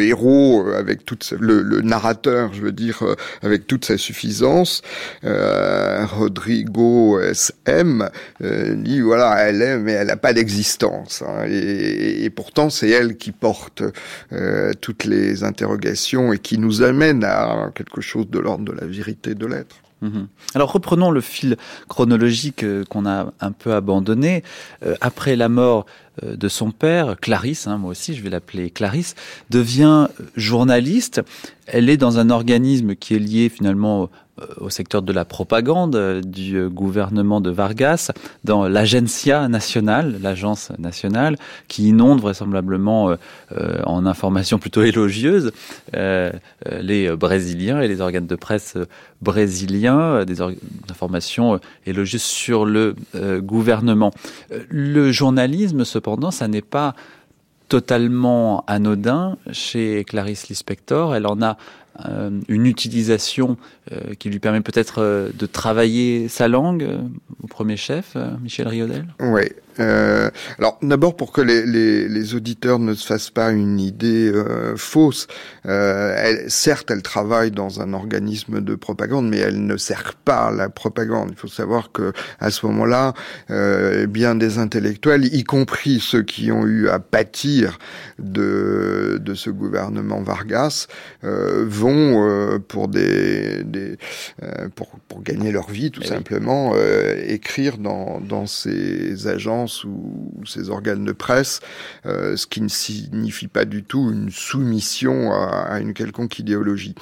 héros euh, avec toute le, narrateur, je veux dire, euh, avec toute sa suffisance, euh, Rodrigo S.M. Euh, dit voilà, elle est, mais elle n'a pas d'existence. Hein, et, pourtant, c'est elle qui porte toutes les interrogations et qui nous amène à quelque chose de l'ordre de la vérité de l'être. Mhm. Alors reprenons le fil chronologique qu'on a un peu abandonné. après la mort de son père, Clarisse, hein, moi aussi je vais l'appeler Clarisse, devient journaliste. Elle est dans un organisme qui est lié finalement euh, au secteur de la propagande euh, du gouvernement de Vargas, dans l'Agencia nationale, l'agence nationale, qui inonde vraisemblablement en informations plutôt élogieuses les Brésiliens et les organes de presse brésiliens, des informations élogieuses sur le gouvernement. Le journalisme, cependant, cependant, ça n'est pas totalement anodin chez Clarisse Lispector. Elle en a euh, une utilisation euh, qui lui permet peut-être euh, de travailler sa langue au premier chef, Michel Riodel? Oui, euh, alors d'abord pour que les, les, les, auditeurs ne se fassent pas une idée euh, fausse, euh, elle, certes elle travaille dans un organisme de propagande, mais elle ne sert pas la propagande. Il faut savoir que à ce moment-là, euh, bien des intellectuels, y compris ceux qui ont eu à pâtir de, de ce gouvernement Vargas, euh, vont euh, pour des, des pour, pour gagner leur vie tout eh simplement écrire dans, dans ces agences ou, ces organes de presse, euh, ce qui ne signifie pas du tout une soumission à, à une quelconque idéologie.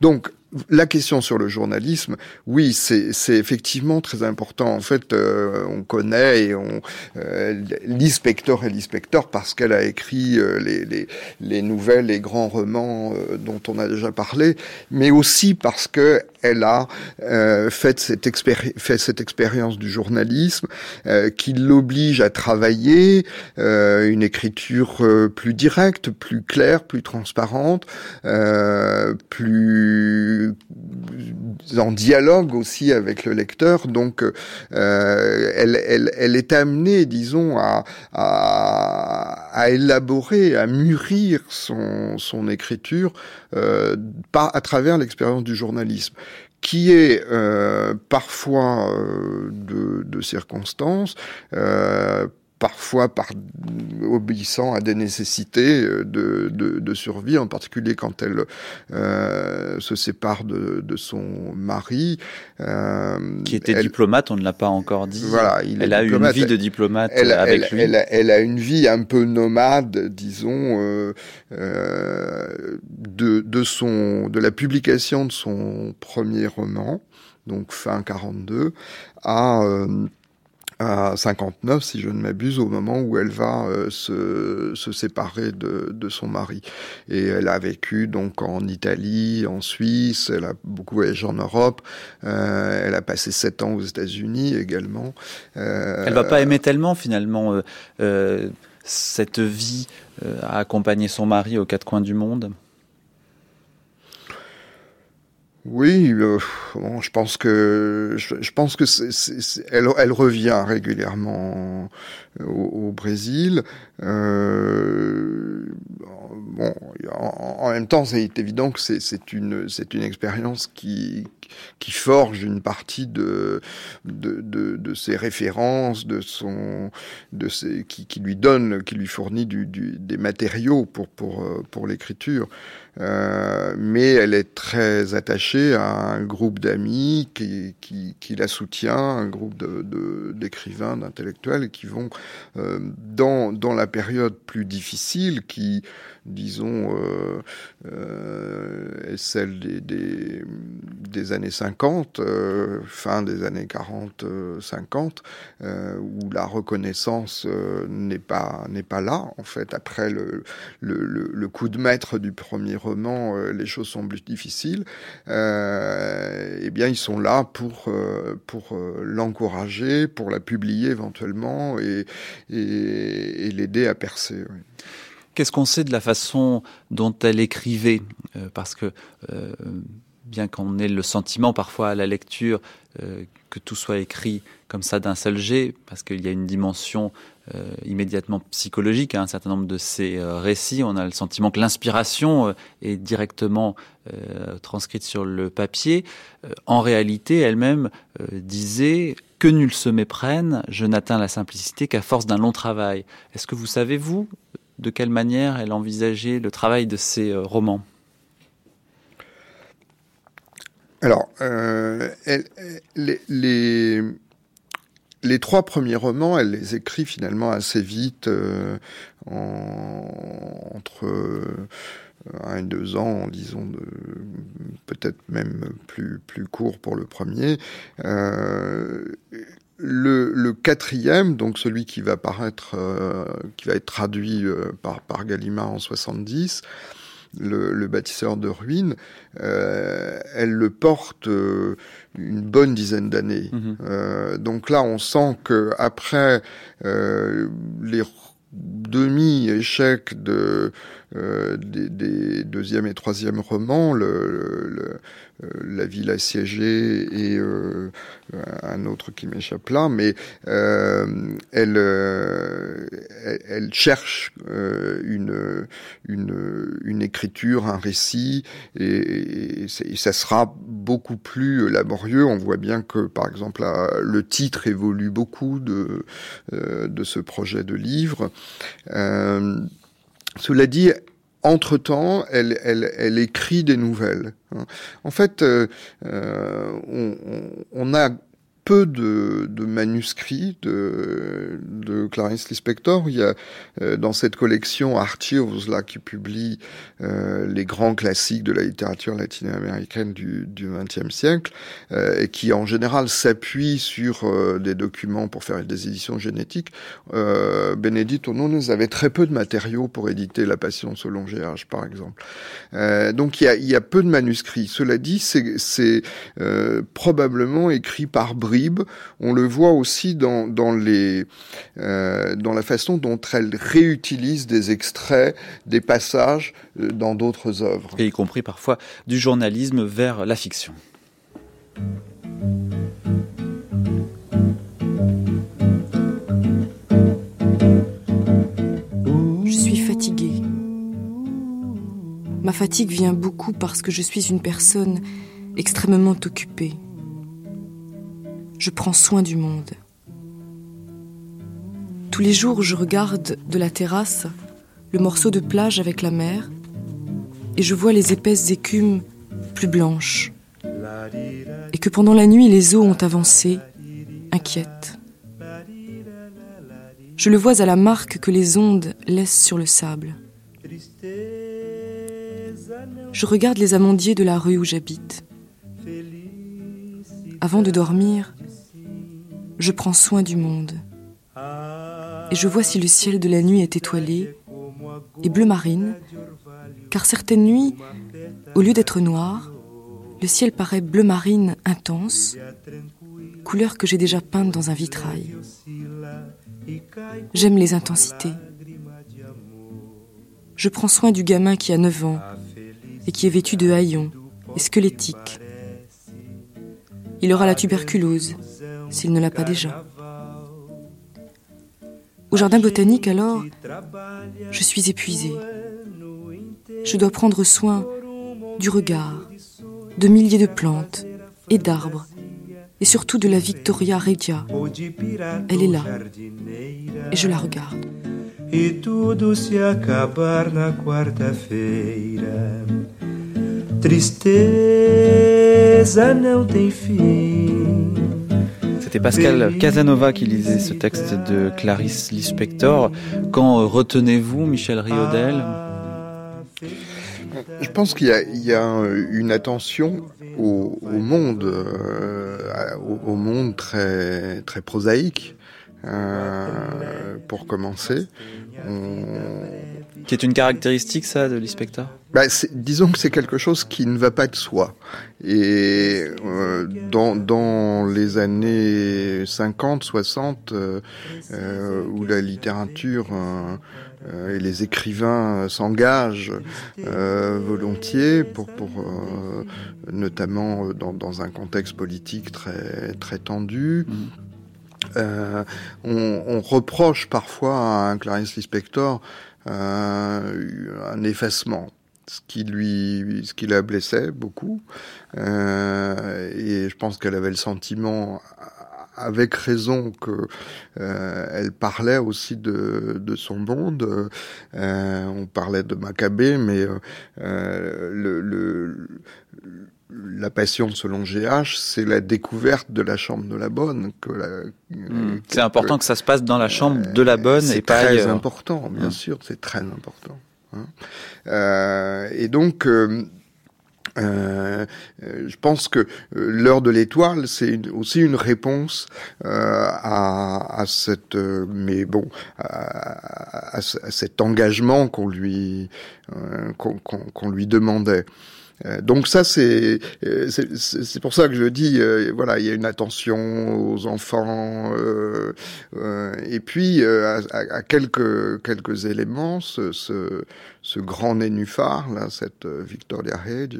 Donc, la question sur le journalisme, oui, c'est effectivement très important. En fait, euh, on connaît et on euh, l'inspecteur et l'inspecteur parce qu'elle a écrit euh, les, les, les, nouvelles, les grands romans euh, dont on a déjà parlé, mais aussi parce que elle a fait cette, fait cette expérience du journalisme qui l'oblige à travailler une écriture plus directe, plus claire, plus transparente, plus en dialogue aussi avec le lecteur. Donc, euh, elle, elle, elle, est amenée, disons, à, à, à, élaborer, à mûrir son, son écriture euh, par, à travers l'expérience du journalisme qui est euh, parfois euh, de, de, circonstances, euh, parfois par obéissant à des nécessités euh, de, de, de survie, en particulier quand elle euh, se sépare de, de son mari. Euh, qui était diplomate, on ne l'a pas encore dit. Voilà, il elle a eu une vie de diplomate elle, avec lui. Elle a, elle a, une vie un peu nomade, disons, euh, euh, de, de, son, de la publication de son premier roman, donc fin 42, à à 59, si je ne m'abuse, au moment où elle va euh, se, se, séparer de, de, son mari. Et elle a vécu donc en Italie, en Suisse, elle a beaucoup voyagé en Europe, euh, elle a passé sept ans aux États-Unis également. Euh, elle va pas aimer tellement finalement euh, cette vie à accompagner son mari aux quatre coins du monde? Oui, euh, bon, je pense que je, je pense que c'est, elle, elle, revient régulièrement au, au Brésil. Euh, bon, en, en, même temps, c'est évident que c'est une c'est une expérience qui qui forge une partie de de, de, de ses références, de son de ses, qui, qui lui donne, qui lui fournit du, du, des matériaux pour pour pour l'écriture. Euh, mais elle est très attachée à un groupe d'amis qui, qui, qui, la soutient, un groupe d'écrivains, de, d'intellectuels qui vont euh, dans, dans la période plus difficile qui, disons, euh, euh, est celle des, des, années 50, fin des années 40-50, où la reconnaissance n'est pas pas là. En fait, après le, le, le, coup de maître du premier roman, les choses sont plus difficiles. eh bien, ils sont là pour pour l'encourager, pour la publier éventuellement et, et, l'aider à percer. Qu'est-ce qu'on sait de la façon dont elle écrivait euh, Parce que euh, bien qu'on ait le sentiment parfois à la lecture euh, que tout soit écrit comme ça d'un seul jet, parce qu'il y a une dimension immédiatement psychologique à un certain nombre de ces récits, on a le sentiment que l'inspiration est directement transcrite sur le papier. en réalité, elle-même disait que nul se méprenne, je n'atteins la simplicité qu'à force d'un long travail. Est-ce que vous savez, vous, de quelle manière elle envisageait le travail de ces euh, romans? Alors, euh, les, les, trois premiers romans, elle les écrit finalement assez vite, euh, entre un et deux ans, disons, peut-être même plus, plus court pour le premier. Le, quatrième, donc celui qui va paraître, euh, qui va être traduit euh, par, par Gallimard en 70, le, bâtisseur de ruines, euh, elle le porte une bonne dizaine d'années. Mhm. donc là, on sent que après les demi-échecs de, des, des, deuxième et troisième romans, euh, la ville assiégée et euh, un autre qui m'échappe là, mais euh, elle, cherche une, une, une écriture, un récit, et, ça sera beaucoup plus laborieux. On voit bien que, par exemple, le titre évolue beaucoup de, de ce projet de livre. Cela dit, entre-temps, elle, écrit des nouvelles. Hein. En fait, euh, euh, on, a peu de, manuscrits de, de, Clarice Lispector. Il y a euh, dans cette collection Archives là qui publie euh, les grands classiques de la littérature latino-américaine du XXe siècle euh, et qui en général s'appuie sur euh, des documents pour faire des éditions génétiques. Euh, Bénédicte nous avait très peu de matériaux pour éditer La Passion selon G.H. par exemple. donc il y, a, il y a peu de manuscrits. Cela dit, c'est probablement écrit par On le voit aussi dans, dans, les, euh, dans la façon dont elle réutilise des extraits, des passages euh, dans d'autres œuvres. Et y compris parfois du journalisme vers la fiction. Je suis fatiguée. Ma fatigue vient beaucoup parce que je suis une personne extrêmement occupée je prends soin du monde. Tous les jours, je regarde de la terrasse le morceau de plage avec la mer et je vois les épaisses écumes plus blanches. Et que pendant la nuit, les eaux ont avancé, inquiètes. Je le vois à la marque que les ondes laissent sur le sable. Je regarde les amandiers de la rue où j'habite. Avant de dormir, je prends soin du monde. Et je vois si le ciel de la nuit est étoilé et bleu marine, car certaines nuits, au lieu d'être noir, le ciel paraît bleu marine intense, couleur que j'ai déjà peinte dans un vitrail. J'aime les intensités. Je prends soin du gamin qui a 9 ans et qui est vêtu de haillons et squelettique. Il aura la tuberculose s'il ne l'a pas déjà. Au jardin botanique, alors, je suis épuisée. Je dois prendre soin du regard, de milliers de plantes et d'arbres, et surtout de la Victoria Regia. Elle est là, et je la regarde. E tudo se acabar na quarta-feira. Tristeza não tem fim. C'était Pascal Casanova qui lisait ce texte de Clarice Lispector. Quand retenez-vous Michel Riodel Je pense qu'il y, a une attention au, monde, au, monde très, très prosaïque, pour commencer. Qui est une caractéristique, ça, de l'inspecteur? Bah, Disons que c'est quelque chose qui ne va pas de soi. Et euh, dans, dans les années 50, 60, euh, euh, où la littérature et les écrivains s'engagent volontiers, pour, pour notamment dans, dans, un contexte politique très, très tendu, mmh. Euh, on, reproche parfois à un Clarice Lispector euh, un effacement, ce qui lui, ce qui la blessait beaucoup. Euh, et je pense qu'elle avait le sentiment avec raison que elle parlait aussi de, son monde. on parlait de Maccabée, mais le, le, la passion selon GH, c'est la découverte de la chambre de la bonne. Hmm. c'est important que ça se passe dans la chambre de la bonne et pas très important, bien hmm. sûr, c'est très important. Hein. Euh, et donc, euh, euh, je pense que l'heure de l'étoile, c'est aussi une réponse à, cette, mais bon, à, cet engagement qu'on lui qu'on lui demandait. Euh, donc ça, c'est c'est pour ça que je dis, euh, voilà, il y a une attention aux enfants, euh, et puis à, quelques quelques éléments, ce, ce, ce grand nénuphar là, cette Victoria Hedge,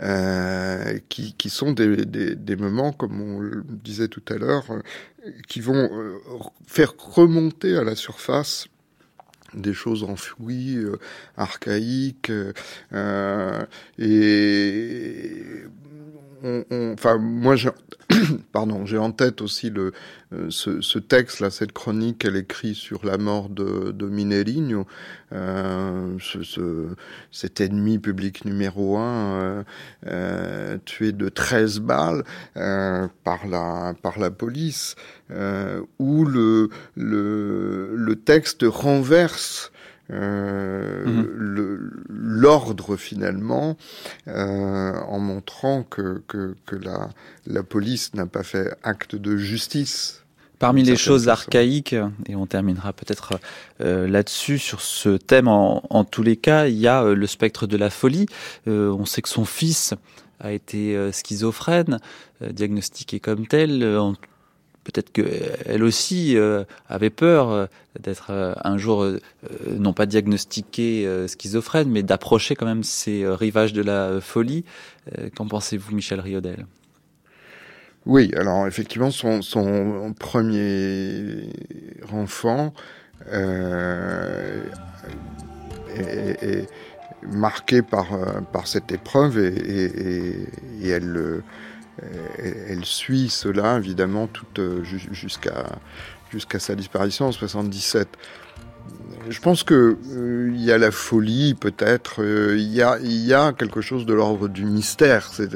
euh, qui, qui, sont des, des, des, moments, comme on le disait tout à l'heure, qui vont faire remonter à la surface des choses enfouies, euh, archaïques, euh, et enfin, moi, pardon, j'ai en tête aussi le, euh, ce, texte là, cette chronique qu'elle écrit sur la mort de, de Minerigno, euh, ce, cet ennemi public numéro un, euh, tué de 13 balles par la par la police, où le, le le texte renverse euh, mhm. l'ordre finalement, euh, en montrant que, que, que la, la police n'a pas fait acte de justice. Parmi les choses archaïques, et on terminera peut-être euh, là-dessus sur ce thème, en, en, tous les cas, il y a le spectre de la folie. On sait que son fils a été schizophrène, diagnostiqué comme tel. En peut-être qu'elle aussi euh, avait peur euh, d'être euh, un jour, non pas diagnostiquée schizophrène, mais d'approcher quand même ces rivages de la folie. Qu'en pensez-vous, Michel Riodel? Oui, alors effectivement, son, premier enfant est, marqué par, par cette épreuve et, et, elle elle suit cela évidemment euh, jusqu'à jusqu'à sa disparition en 77 je pense que euh, il y a la folie peut-être, euh, il y a il y a quelque chose de l'ordre du mystère. C'est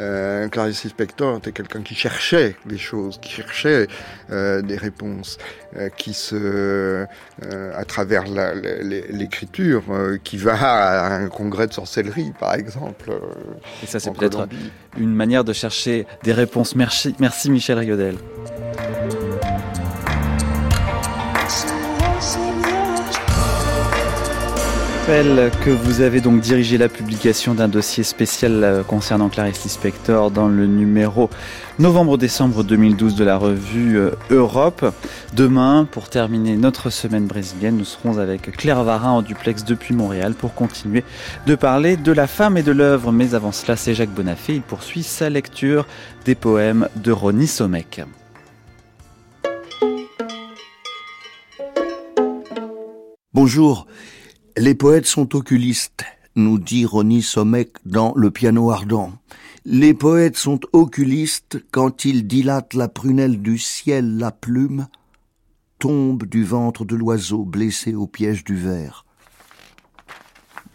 euh, Clarice Lispector était quelqu'un qui cherchait des choses, qui cherchait euh, des réponses, qui se à travers l'écriture, qui va à un congrès de sorcellerie par exemple. Et ça c'est peut-être une manière de chercher des réponses. Merci, merci Michel Riodel. Rappelle que vous avez donc dirigé la publication d'un dossier spécial euh, concernant Clarice Lispector dans le numéro novembre-décembre 2012 de la revue euh, Europe. Demain, pour terminer notre semaine brésilienne, nous serons avec Claire Varin en duplex depuis Montréal pour continuer de parler de la femme et de l'œuvre. Mais avant cela, c'est Jacques Bonafé. Il poursuit sa lecture des poèmes de Ronnie Sommek. Bonjour. Les poètes sont oculistes, nous dit Ronnie Sommek dans Le piano ardent. Les poètes sont oculistes quand ils dilatent la prunelle du ciel, la plume tombe du ventre de l'oiseau blessé au piège du verre.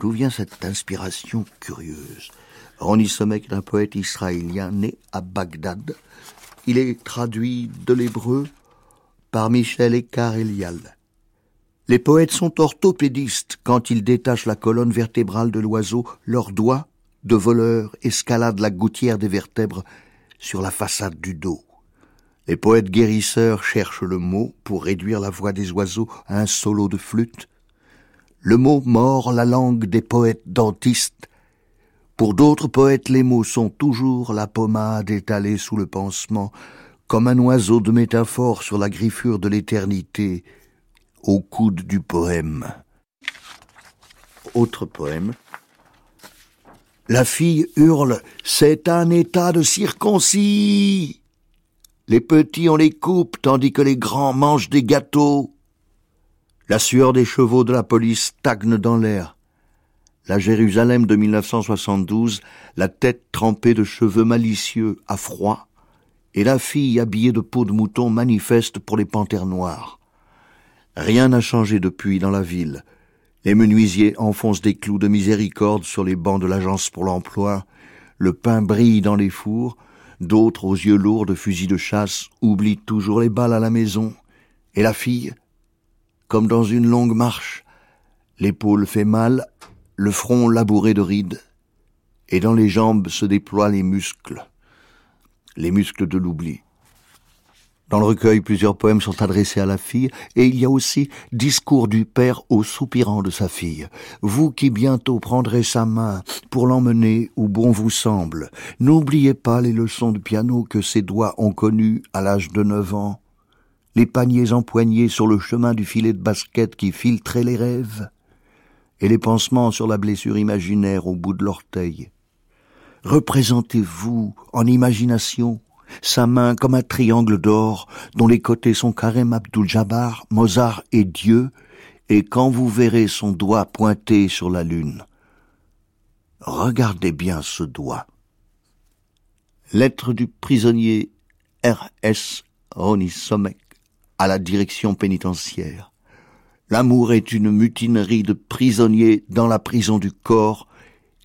D'où vient cette inspiration curieuse? Ronnie Sommek est un poète israélien né à Bagdad. Il est traduit de l'hébreu par Michel Ekar Elial. Les poètes sont orthopédistes quand ils détachent la colonne vertébrale de l'oiseau, leurs doigts de voleurs escaladent la gouttière des vertèbres sur la façade du dos. Les poètes guérisseurs cherchent le mot pour réduire la voix des oiseaux à un solo de flûte. Le mot mord la langue des poètes dentistes. Pour d'autres poètes, les mots sont toujours la pommade étalée sous le pansement, comme un oiseau de métaphore sur la griffure de l'éternité, au coude du poème. Autre poème. La fille hurle, c'est un état de circoncis. Les petits, on les coupe, tandis que les grands mangent des gâteaux. La sueur des chevaux de la police stagne dans l'air. La Jérusalem de 1972, la tête trempée de cheveux malicieux, à froid, et la fille habillée de peau de mouton manifeste pour les panthères noires. Rien n'a changé depuis dans la ville. Les menuisiers enfoncent des clous de miséricorde sur les bancs de l'agence pour l'emploi, le pain brille dans les fours, D'autres, aux yeux lourds de fusils de chasse, oublient toujours les balles à la maison. Et la fille, comme dans une longue marche, l'épaule fait mal, le front labouré de rides, et dans les jambes se déploient les muscles, les muscles de l'oubli. Dans le recueil, plusieurs poèmes sont adressés à la fille, et il y a aussi Discours du père au soupirant de sa fille. Vous qui bientôt prendrez sa main pour l'emmener où bon vous semble, n'oubliez pas les leçons de piano que ses doigts ont connues à l'âge de neuf ans, les paniers empoignés sur le chemin du filet de basket qui filtrait les rêves, et les pansements sur la blessure imaginaire au bout de l'orteil. Représentez-vous en imagination sa main comme un triangle d'or dont les côtés sont Karim Abdul-Jabbar, Mozart et Dieu, et quand vous verrez son doigt pointé sur la lune, regardez bien ce doigt. Lettre du prisonnier R.S. Ronnie Somek à la direction pénitentiaire. L'amour est une mutinerie de prisonniers dans la prison du corps.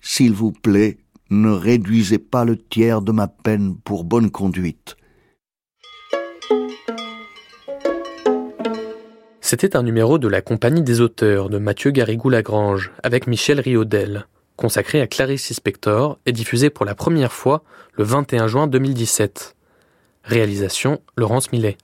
S'il vous plaît, ne réduisez pas le tiers de ma peine pour bonne conduite. C'était un numéro de la Compagnie des auteurs de Mathieu Garrigou-Lagrange avec Michel Riodel, consacré à Clarice Spector et diffusé pour la première fois le 21 juin 2017. Réalisation Laurence Millet.